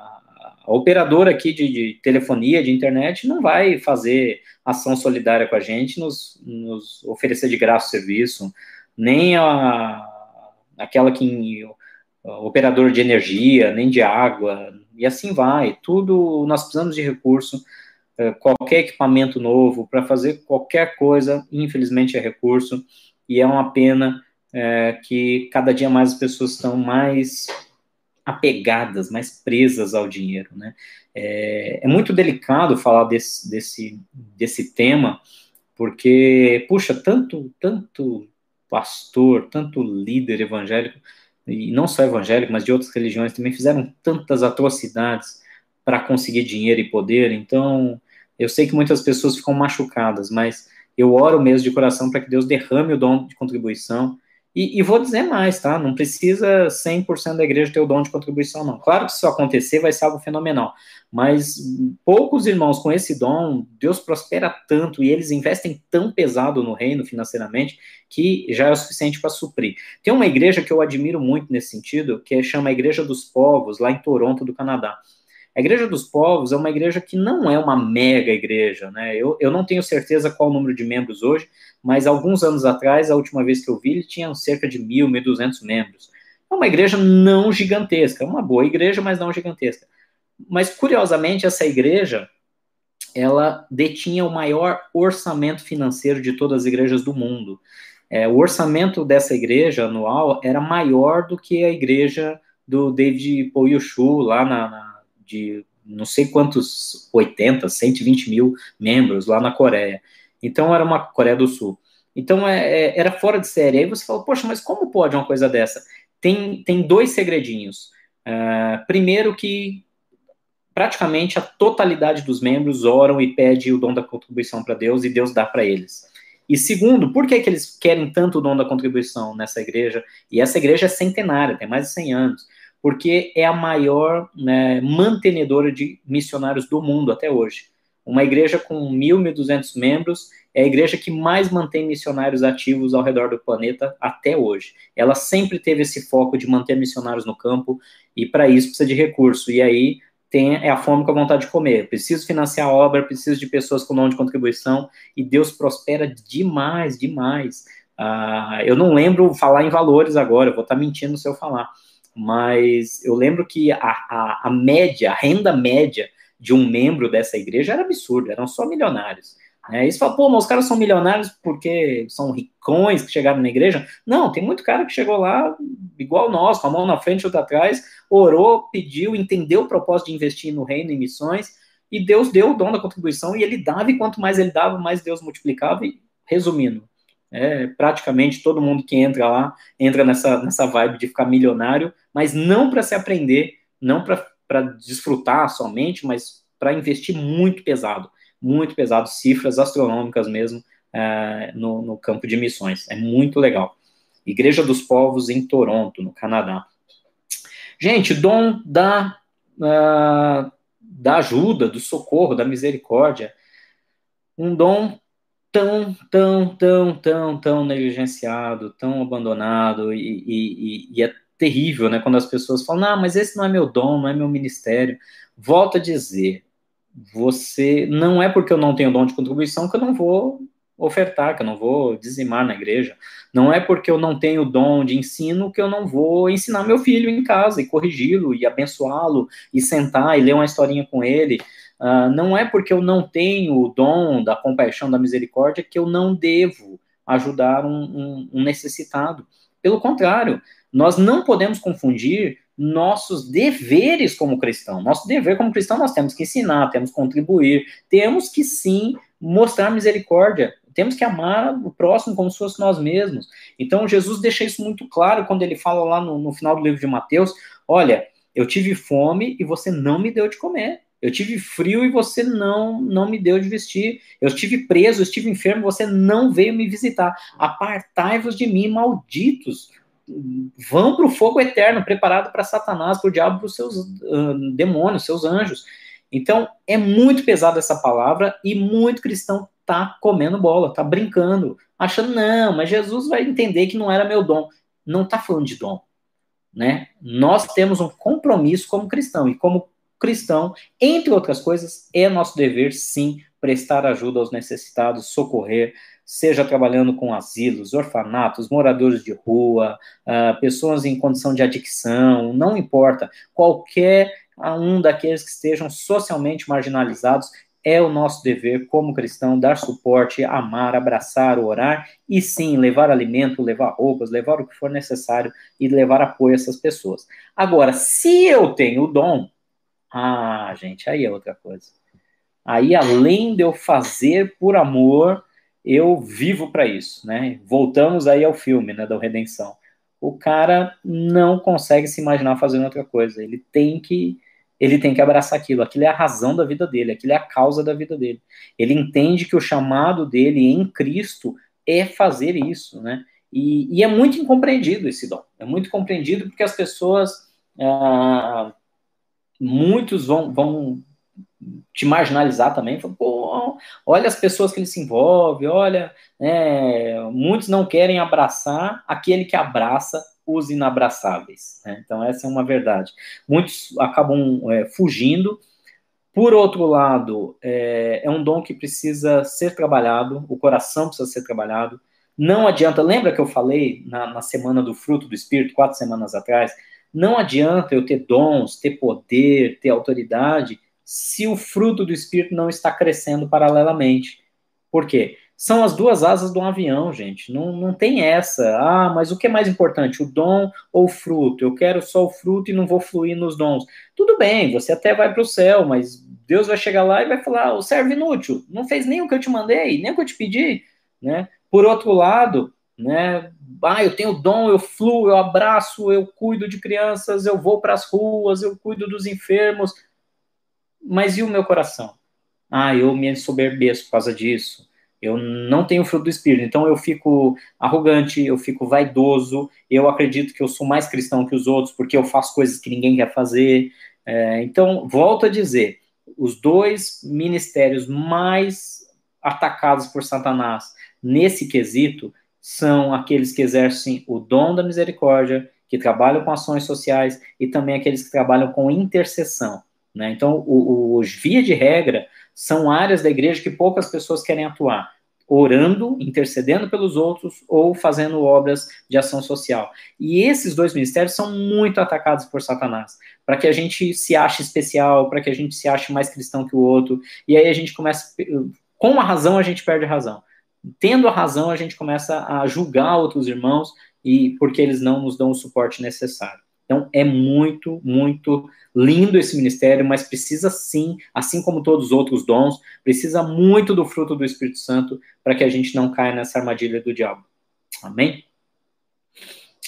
a operadora aqui de, de, telefonia, de internet, não vai fazer ação solidária com a gente, nos, nos oferecer de graça o serviço, nem a, aquela que operador de energia, nem de água, e assim vai. Tudo nós precisamos de recurso. É, qualquer equipamento novo para fazer qualquer coisa, infelizmente é recurso, e é uma pena é, que cada dia mais as pessoas estão mais apegadas, mais presas ao dinheiro, né? É, é muito delicado falar desse, desse, desse tema, porque, puxa, tanto, tanto pastor, tanto líder evangélico, e não só evangélico, mas de outras religiões também fizeram tantas atrocidades para conseguir dinheiro e poder, então eu sei que muitas pessoas ficam machucadas, mas eu oro mesmo de coração para que Deus derrame o dom de contribuição E, e, vou dizer mais, tá? Não precisa 100% da igreja ter o dom de contribuição, não. Claro que se isso acontecer, vai ser algo fenomenal. Mas poucos irmãos com esse dom, Deus prospera tanto e eles investem tão pesado no reino financeiramente que já é o suficiente para suprir. Tem uma igreja que eu admiro muito nesse sentido, que chama a Igreja dos Povos, lá em Toronto, do Canadá. A Igreja dos Povos é uma igreja que não é uma mega igreja, né? Eu, eu não tenho certeza qual o número de membros hoje, mas alguns anos atrás, a última vez que eu vi, ele tinha cerca de mil, mil duzentos membros. É uma igreja não gigantesca, é uma boa igreja, mas não gigantesca. Mas, curiosamente, essa igreja, ela detinha o maior orçamento financeiro de todas as igrejas do mundo. É, o orçamento dessa igreja anual era maior do que a igreja do David Poyoshu, lá na, na de não sei quantos, 80, 120 mil membros lá na Coreia. Então era uma Coreia do Sul. Então é, é, era fora de série. Aí você fala, poxa, mas como pode uma coisa dessa? Tem, tem dois segredinhos. Uh, primeiro que praticamente a totalidade dos membros oram e pede o dom da contribuição para Deus e Deus dá para eles. E segundo, por que, que eles querem tanto o dom da contribuição nessa igreja? E essa igreja é centenária, tem mais de 100 anos porque é a maior né, mantenedora de missionários do mundo até hoje. Uma igreja com 1.000, 1.200 membros é a igreja que mais mantém missionários ativos ao redor do planeta até hoje. Ela sempre teve esse foco de manter missionários no campo e para isso precisa de recurso. E aí tem é a fome com a vontade de comer. Preciso financiar a obra, preciso de pessoas com nome de contribuição e Deus prospera demais, demais. Ah, eu não lembro falar em valores agora, vou estar mentindo se eu falar mas eu lembro que a, a, a, média, a renda média de um membro dessa igreja era absurda, eram só milionários. Né? E você fala, pô, mas os caras são milionários porque são ricões que chegaram na igreja? Não, tem muito cara que chegou lá igual nós, com a mão na frente e outra atrás, orou, pediu, entendeu o propósito de investir no reino em missões, e Deus deu o dom da contribuição, e ele dava, e quanto mais ele dava, mais Deus multiplicava, e resumindo, é, praticamente todo mundo que entra lá entra nessa, nessa vibe de ficar milionário, mas não para se aprender, não para desfrutar somente, mas para investir muito pesado, muito pesado, cifras astronômicas mesmo é, no, no campo de missões. É muito legal. Igreja dos Povos em Toronto, no Canadá. Gente, dom da, uh, da ajuda, do socorro, da misericórdia. Um dom tão, tão, tão, tão, tão negligenciado, tão abandonado, e, e, e, é terrível, né, quando as pessoas falam, não, mas esse não é meu dom, não é meu ministério. Volto a dizer, você, não é porque eu não tenho dom de contribuição que eu não vou ofertar, que eu não vou dizimar na igreja. Não é porque eu não tenho dom de ensino que eu não vou ensinar meu filho em casa e corrigi-lo e abençoá-lo e sentar e ler uma historinha com ele. Uh, não é porque eu não tenho o dom da compaixão, da misericórdia, que eu não devo ajudar um, um, um necessitado. Pelo contrário, nós não podemos confundir nossos deveres como cristão. Nosso dever como cristão nós temos que ensinar, temos que contribuir, temos que sim mostrar misericórdia, temos que amar o próximo como se fosse nós mesmos. Então Jesus deixa isso muito claro quando ele fala lá no, no final do livro de Mateus: olha, eu tive fome e você não me deu de comer. Eu tive frio e você não não me deu de vestir. Eu estive preso, eu estive enfermo, você não veio me visitar. Apartai-vos de mim, malditos. Vão para o fogo eterno, preparado para Satanás, para o diabo, para os seus uh, demônios, seus anjos. Então, é muito pesada essa palavra e muito cristão tá comendo bola, tá brincando, achando, não, mas Jesus vai entender que não era meu dom. Não tá falando de dom, né? Nós temos um compromisso como cristão, e como cristão, entre outras coisas, é nosso dever, sim, prestar ajuda aos necessitados, socorrer, seja trabalhando com asilos, orfanatos, moradores de rua, uh, pessoas em condição de adicção, não importa, qualquer um daqueles que estejam socialmente marginalizados, é o nosso dever como cristão dar suporte, amar, abraçar, orar e sim levar alimento, levar roupas, levar o que for necessário e levar apoio a essas pessoas. Agora, se eu tenho o dom, ah, gente, aí é outra coisa. Aí, além de eu fazer por amor, eu vivo para isso, né? Voltamos aí ao filme, né, da redenção. O cara não consegue se imaginar fazendo outra coisa. Ele tem que ele tem que abraçar aquilo. Aquilo é a razão da vida dele, aquilo é a causa da vida dele. Ele entende que o chamado dele em Cristo é fazer isso, né? E, e, é muito incompreendido esse dom. É muito compreendido porque as pessoas, ah, muitos vão, vão te marginalizar também. Pô, olha as pessoas que ele se envolve, olha, é, muitos não querem abraçar aquele que abraça os inabraçáveis. Né? Então, essa é uma verdade. Muitos acabam é, fugindo. Por outro lado, é, é um dom que precisa ser trabalhado, o coração precisa ser trabalhado. Não adianta, lembra que eu falei na, na semana do fruto do Espírito, quatro semanas atrás? Não adianta eu ter dons, ter poder, ter autoridade, se o fruto do Espírito não está crescendo paralelamente. Por quê? São as duas asas de um avião, gente. Não, não tem essa. Ah, mas o que é mais importante, o dom ou o fruto? Eu quero só o fruto e não vou fluir nos dons. Tudo bem, você até vai para o céu, mas Deus vai chegar lá e vai falar: o servo inútil, não fez nem o que eu te mandei, nem o que eu te pedi. Né? Por outro lado, né, ah, eu tenho dom, eu fluo, eu abraço, eu cuido de crianças, eu vou para as ruas, eu cuido dos enfermos. Mas e o meu coração? Ah, eu me ensoberbeço por causa disso eu não tenho fruto do Espírito, então eu fico arrogante, eu fico vaidoso, eu acredito que eu sou mais cristão que os outros porque eu faço coisas que ninguém quer fazer. É, então, volto a dizer, os dois ministérios mais atacados por Satanás nesse quesito são aqueles que exercem o dom da misericórdia, que trabalham com ações sociais e também aqueles que trabalham com intercessão. Né? Então, os via de regra são áreas da igreja que poucas pessoas querem atuar, orando, intercedendo pelos outros ou fazendo obras de ação social. E esses dois ministérios são muito atacados por Satanás, para que a gente se ache especial, para que a gente se ache mais cristão que o outro, e aí a gente começa, com a razão a gente perde a razão. Tendo a razão, a gente começa a julgar outros irmãos e porque eles não nos dão o suporte necessário. Então, é muito, muito lindo esse ministério, mas precisa sim, assim como todos os outros dons, precisa muito do fruto do Espírito Santo para que a gente não caia nessa armadilha do diabo. Amém?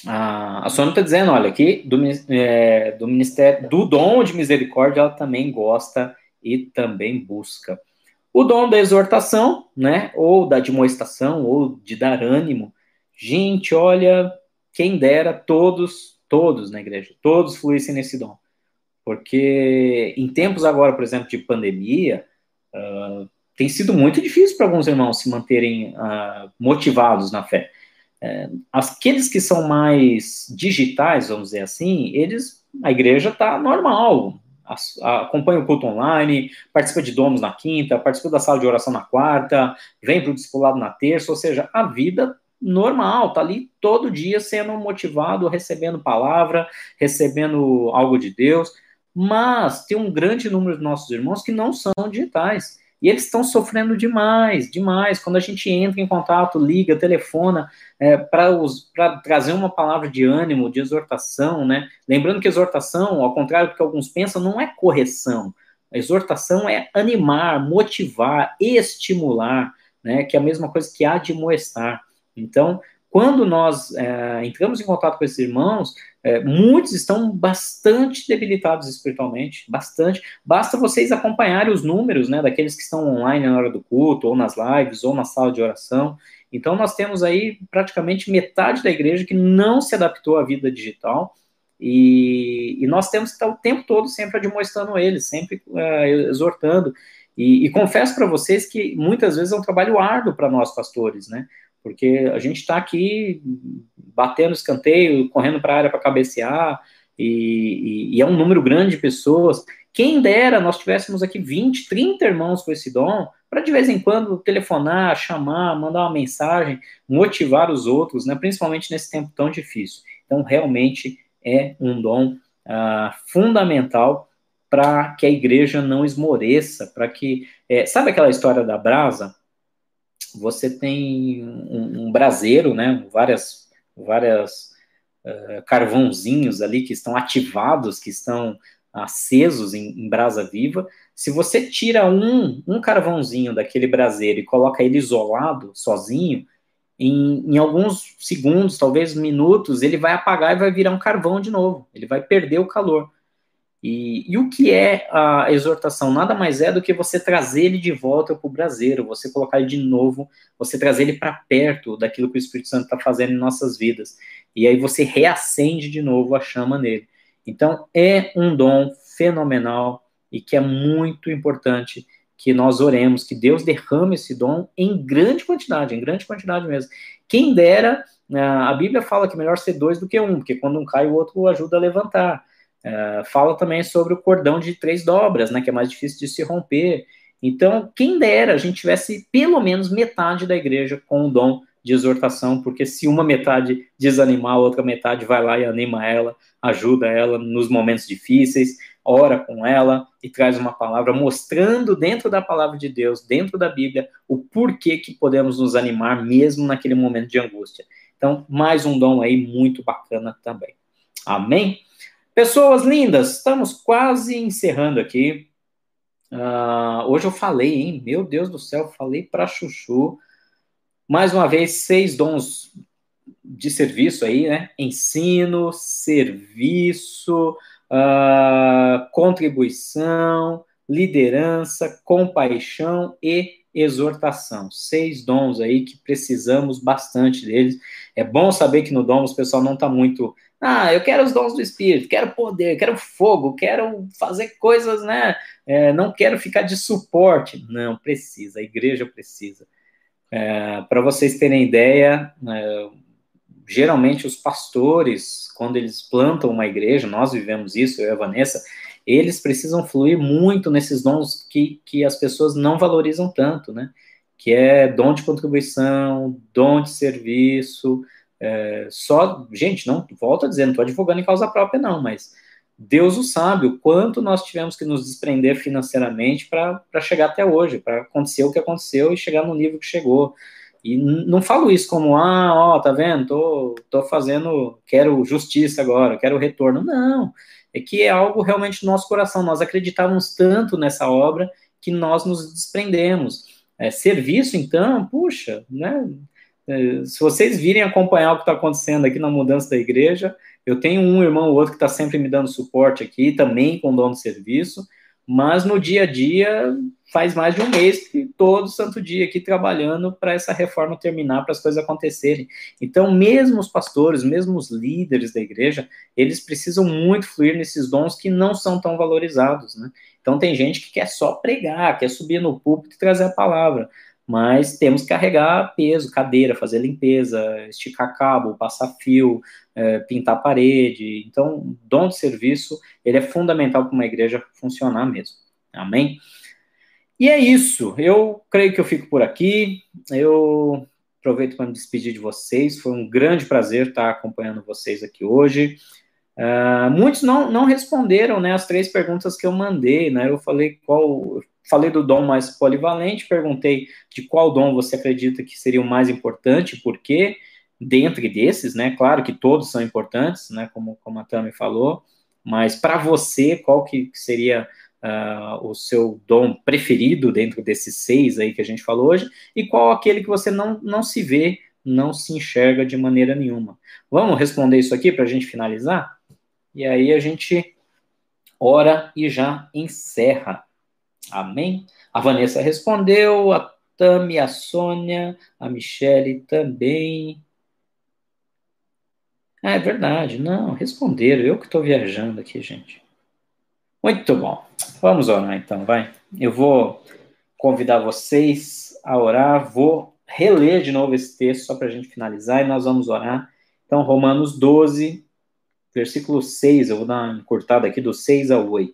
Ah, a Sônia está dizendo, olha, aqui do, é, do ministério, do dom de misericórdia, ela também gosta e também busca. O dom da exortação, né, ou da admoestação, ou de dar ânimo. Gente, olha, quem dera todos todos na igreja, todos fluíssem nesse dom. Porque em tempos agora, por exemplo, de pandemia, uh, tem sido muito difícil para alguns irmãos se manterem uh, motivados na fé. Uh, aqueles que são mais digitais, vamos dizer assim, eles, a igreja está normal, acompanha o culto online, participa de domos na quinta, participa da sala de oração na quarta, vem para o discipulado na terça, ou seja, a vida normal, tá ali todo dia sendo motivado, recebendo palavra, recebendo algo de Deus, mas tem um grande número de nossos irmãos que não são digitais. E eles estão sofrendo demais, demais. Quando a gente entra em contato, liga, telefona, é, para trazer uma palavra de ânimo, de exortação, né? Lembrando que exortação, ao contrário do que alguns pensam, não é correção. A exortação é animar, motivar, estimular, né? Que é a mesma coisa que admoestar. Então, quando nós é, entramos em contato com esses irmãos, é, muitos estão bastante debilitados espiritualmente, bastante. Basta vocês acompanharem os números, né, daqueles que estão online na hora do culto, ou nas lives, ou na sala de oração. Então, nós temos aí praticamente metade da igreja que não se adaptou à vida digital, e, e nós temos que estar o tempo todo sempre admoestando eles, sempre é, exortando. E, e confesso para vocês que muitas vezes é um trabalho árduo para nós pastores, né? Porque a gente está aqui batendo escanteio, correndo para a área para cabecear, e, e, e, é um número grande de pessoas. Quem dera nós tivéssemos aqui 20, 30 irmãos com esse dom, para de vez em quando telefonar, chamar, mandar uma mensagem, motivar os outros, né, principalmente nesse tempo tão difícil. Então, realmente é um dom ah, fundamental para que a igreja não esmoreça, para que. É, sabe aquela história da brasa? Você tem um, um braseiro, né, várias, várias uh, carvãozinhos ali que estão ativados, que estão acesos em, em, brasa viva. Se você tira um, um carvãozinho daquele braseiro e coloca ele isolado, sozinho, em, em, alguns segundos, talvez minutos, ele vai apagar e vai virar um carvão de novo. Ele vai perder o calor. E, e, o que é a exortação? Nada mais é do que você trazer ele de volta para o braseiro, você colocar ele de novo, você trazer ele para perto daquilo que o Espírito Santo está fazendo em nossas vidas. E aí você reacende de novo a chama nele. Então é um dom fenomenal e que é muito importante que nós oremos, que Deus derrame esse dom em grande quantidade, em grande quantidade mesmo. Quem dera, né, a Bíblia fala que é melhor ser dois do que um, porque quando um cai, o outro ajuda a levantar. Uh, fala também sobre o cordão de três dobras, né, que é mais difícil de se romper. Então, quem dera a gente tivesse pelo menos metade da igreja com o dom de exortação, porque se uma metade desanimar, a outra metade vai lá e anima ela, ajuda ela nos momentos difíceis, ora com ela e traz uma palavra mostrando dentro da palavra de Deus, dentro da Bíblia, o porquê que podemos nos animar mesmo naquele momento de angústia. Então, mais um dom aí muito bacana também. Amém? Pessoas lindas, estamos quase encerrando aqui. Uh, hoje eu falei, hein? Meu Deus do céu, falei para Chuchu. Mais uma vez, seis dons de serviço aí, né? Ensino, serviço, uh, contribuição, liderança, compaixão e exortação. Seis dons aí que precisamos bastante deles. É bom saber que no Dom o pessoal não está muito. Ah, eu quero os dons do Espírito, quero poder, quero fogo, quero fazer coisas, né? É, não quero ficar de suporte. Não, precisa, a igreja precisa. É, Para vocês terem ideia, é, geralmente os pastores, quando eles plantam uma igreja, nós vivemos isso, eu e a Vanessa, eles precisam fluir muito nesses dons que, que as pessoas não valorizam tanto, né? Que é dom de contribuição, dom de serviço, é, só, gente, não, volto a dizer, não estou advogando em causa própria, não, mas Deus o sabe o quanto nós tivemos que nos desprender financeiramente para chegar até hoje, para acontecer o que aconteceu e chegar no nível que chegou. E não falo isso como, ah, ó, tá vendo, tô, tô fazendo, quero justiça agora, quero retorno. Não, é que é algo realmente no nosso coração. Nós acreditávamos tanto nessa obra que nós nos desprendemos. É, serviço, então, puxa, né? É, se vocês virem acompanhar o que está acontecendo aqui na mudança da igreja, eu tenho um irmão ou outro que está sempre me dando suporte aqui, também com dono de serviço, mas no dia a dia faz mais de um mês que todo santo dia aqui trabalhando para essa reforma terminar, para as coisas acontecerem. Então, mesmo os pastores, mesmo os líderes da igreja, eles precisam muito fluir nesses dons que não são tão valorizados, né? Então, tem gente que quer só pregar, quer subir no púlpito e trazer a palavra, mas temos que carregar peso, cadeira, fazer limpeza, esticar cabo, passar fio, é, pintar parede. Então, dom de serviço, ele é fundamental para uma igreja funcionar mesmo. Amém? E é isso. Eu creio que eu fico por aqui. Eu aproveito para me despedir de vocês. Foi um grande prazer estar acompanhando vocês aqui hoje. Uh, muitos não, não responderam né, as três perguntas que eu mandei. Né? Eu falei qual. Falei do dom mais polivalente, perguntei de qual dom você acredita que seria o mais importante, por quê? Dentre desses, né? Claro que todos são importantes, né? Como, como a Tami falou, mas para você, qual que seria uh, o seu dom preferido dentro desses seis aí que a gente falou hoje, e qual aquele que você não, não se vê, não se enxerga de maneira nenhuma. Vamos responder isso aqui para a gente finalizar? E aí a gente ora e já encerra. Amém? A Vanessa respondeu, a Tami, a Sônia, a Michele também. Ah, é verdade, não, responderam. Eu que estou viajando aqui, gente. Muito bom. Vamos orar então, vai. Eu vou convidar vocês a orar, vou reler de novo esse texto só para a gente finalizar e nós vamos orar. Então, Romanos 12, versículo 6, eu vou dar uma encurtada aqui do 6 ao 8.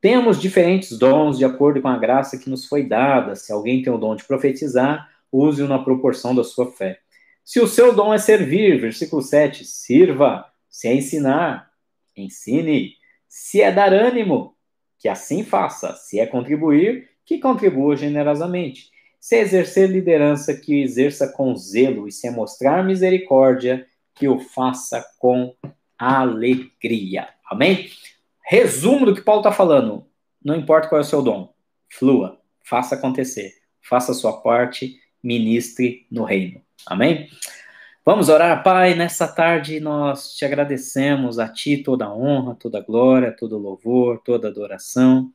Temos diferentes dons de acordo com a graça que nos foi dada. Se alguém tem o dom de profetizar, use-o na proporção da sua fé. Se o seu dom é servir, versículo 7, sirva. Se é ensinar, ensine. Se é dar ânimo, que assim faça. Se é contribuir, que contribua generosamente. Se é exercer liderança, que exerça com zelo. E se é mostrar misericórdia, que o faça com alegria. Amém? Resumo do que Paulo está falando. Não importa qual é o seu dom. Flua. Faça acontecer. Faça a sua parte. Ministre no reino. Amém? Vamos orar, Pai, nessa tarde nós te agradecemos a Ti toda a honra, toda a glória, todo o louvor, toda a adoração.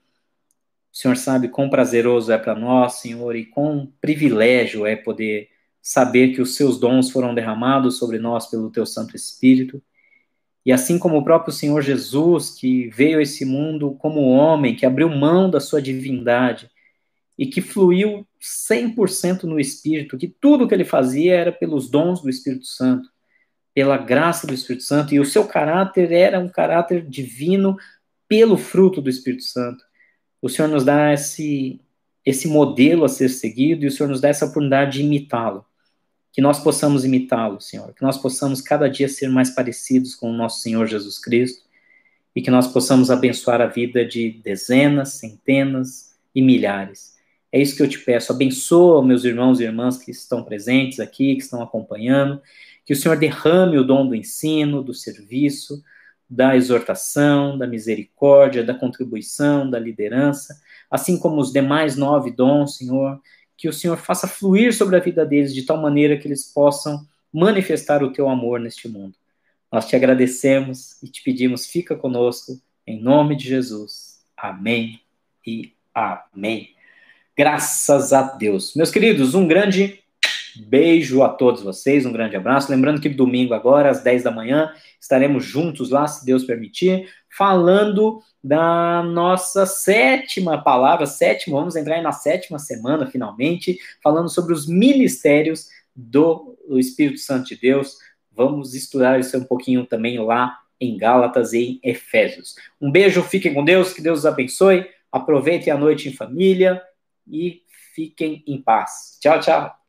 O Senhor sabe quão prazeroso é para nós, Senhor, e quão privilégio é poder saber que os Seus dons foram derramados sobre nós pelo Teu Santo Espírito. E assim como o próprio Senhor Jesus, que veio a esse mundo como homem, que abriu mão da sua divindade e que fluiu 100% no Espírito, que tudo que ele fazia era pelos dons do Espírito Santo, pela graça do Espírito Santo, e o seu caráter era um caráter divino pelo fruto do Espírito Santo. O Senhor nos dá esse, esse modelo a ser seguido e o Senhor nos dá essa oportunidade de imitá-lo que nós possamos imitá-lo, Senhor, que nós possamos cada dia ser mais parecidos com o nosso Senhor Jesus Cristo e que nós possamos abençoar a vida de dezenas, centenas e milhares. É isso que eu te peço. Abençoa meus irmãos e irmãs que estão presentes aqui, que estão acompanhando. Que o Senhor derrame o dom do ensino, do serviço, da exortação, da misericórdia, da contribuição, da liderança, assim como os demais nove dons, Senhor, que o Senhor faça fluir sobre a vida deles de tal maneira que eles possam manifestar o teu amor neste mundo. Nós te agradecemos e te pedimos, fica conosco, em nome de Jesus. Amém e amém. Graças a Deus. Meus queridos, um grande beijo a todos vocês, um grande abraço. Lembrando que domingo, agora, às 10 da manhã, estaremos juntos lá, se Deus permitir, falando da nossa sétima palavra, sétima, vamos entrar na sétima semana, finalmente, falando sobre os ministérios do Espírito Santo de Deus. Vamos estudar isso um pouquinho também lá em Gálatas e em Efésios. Um beijo, fiquem com Deus, que Deus os abençoe, aproveitem a noite em família e fiquem em paz. Tchau, tchau.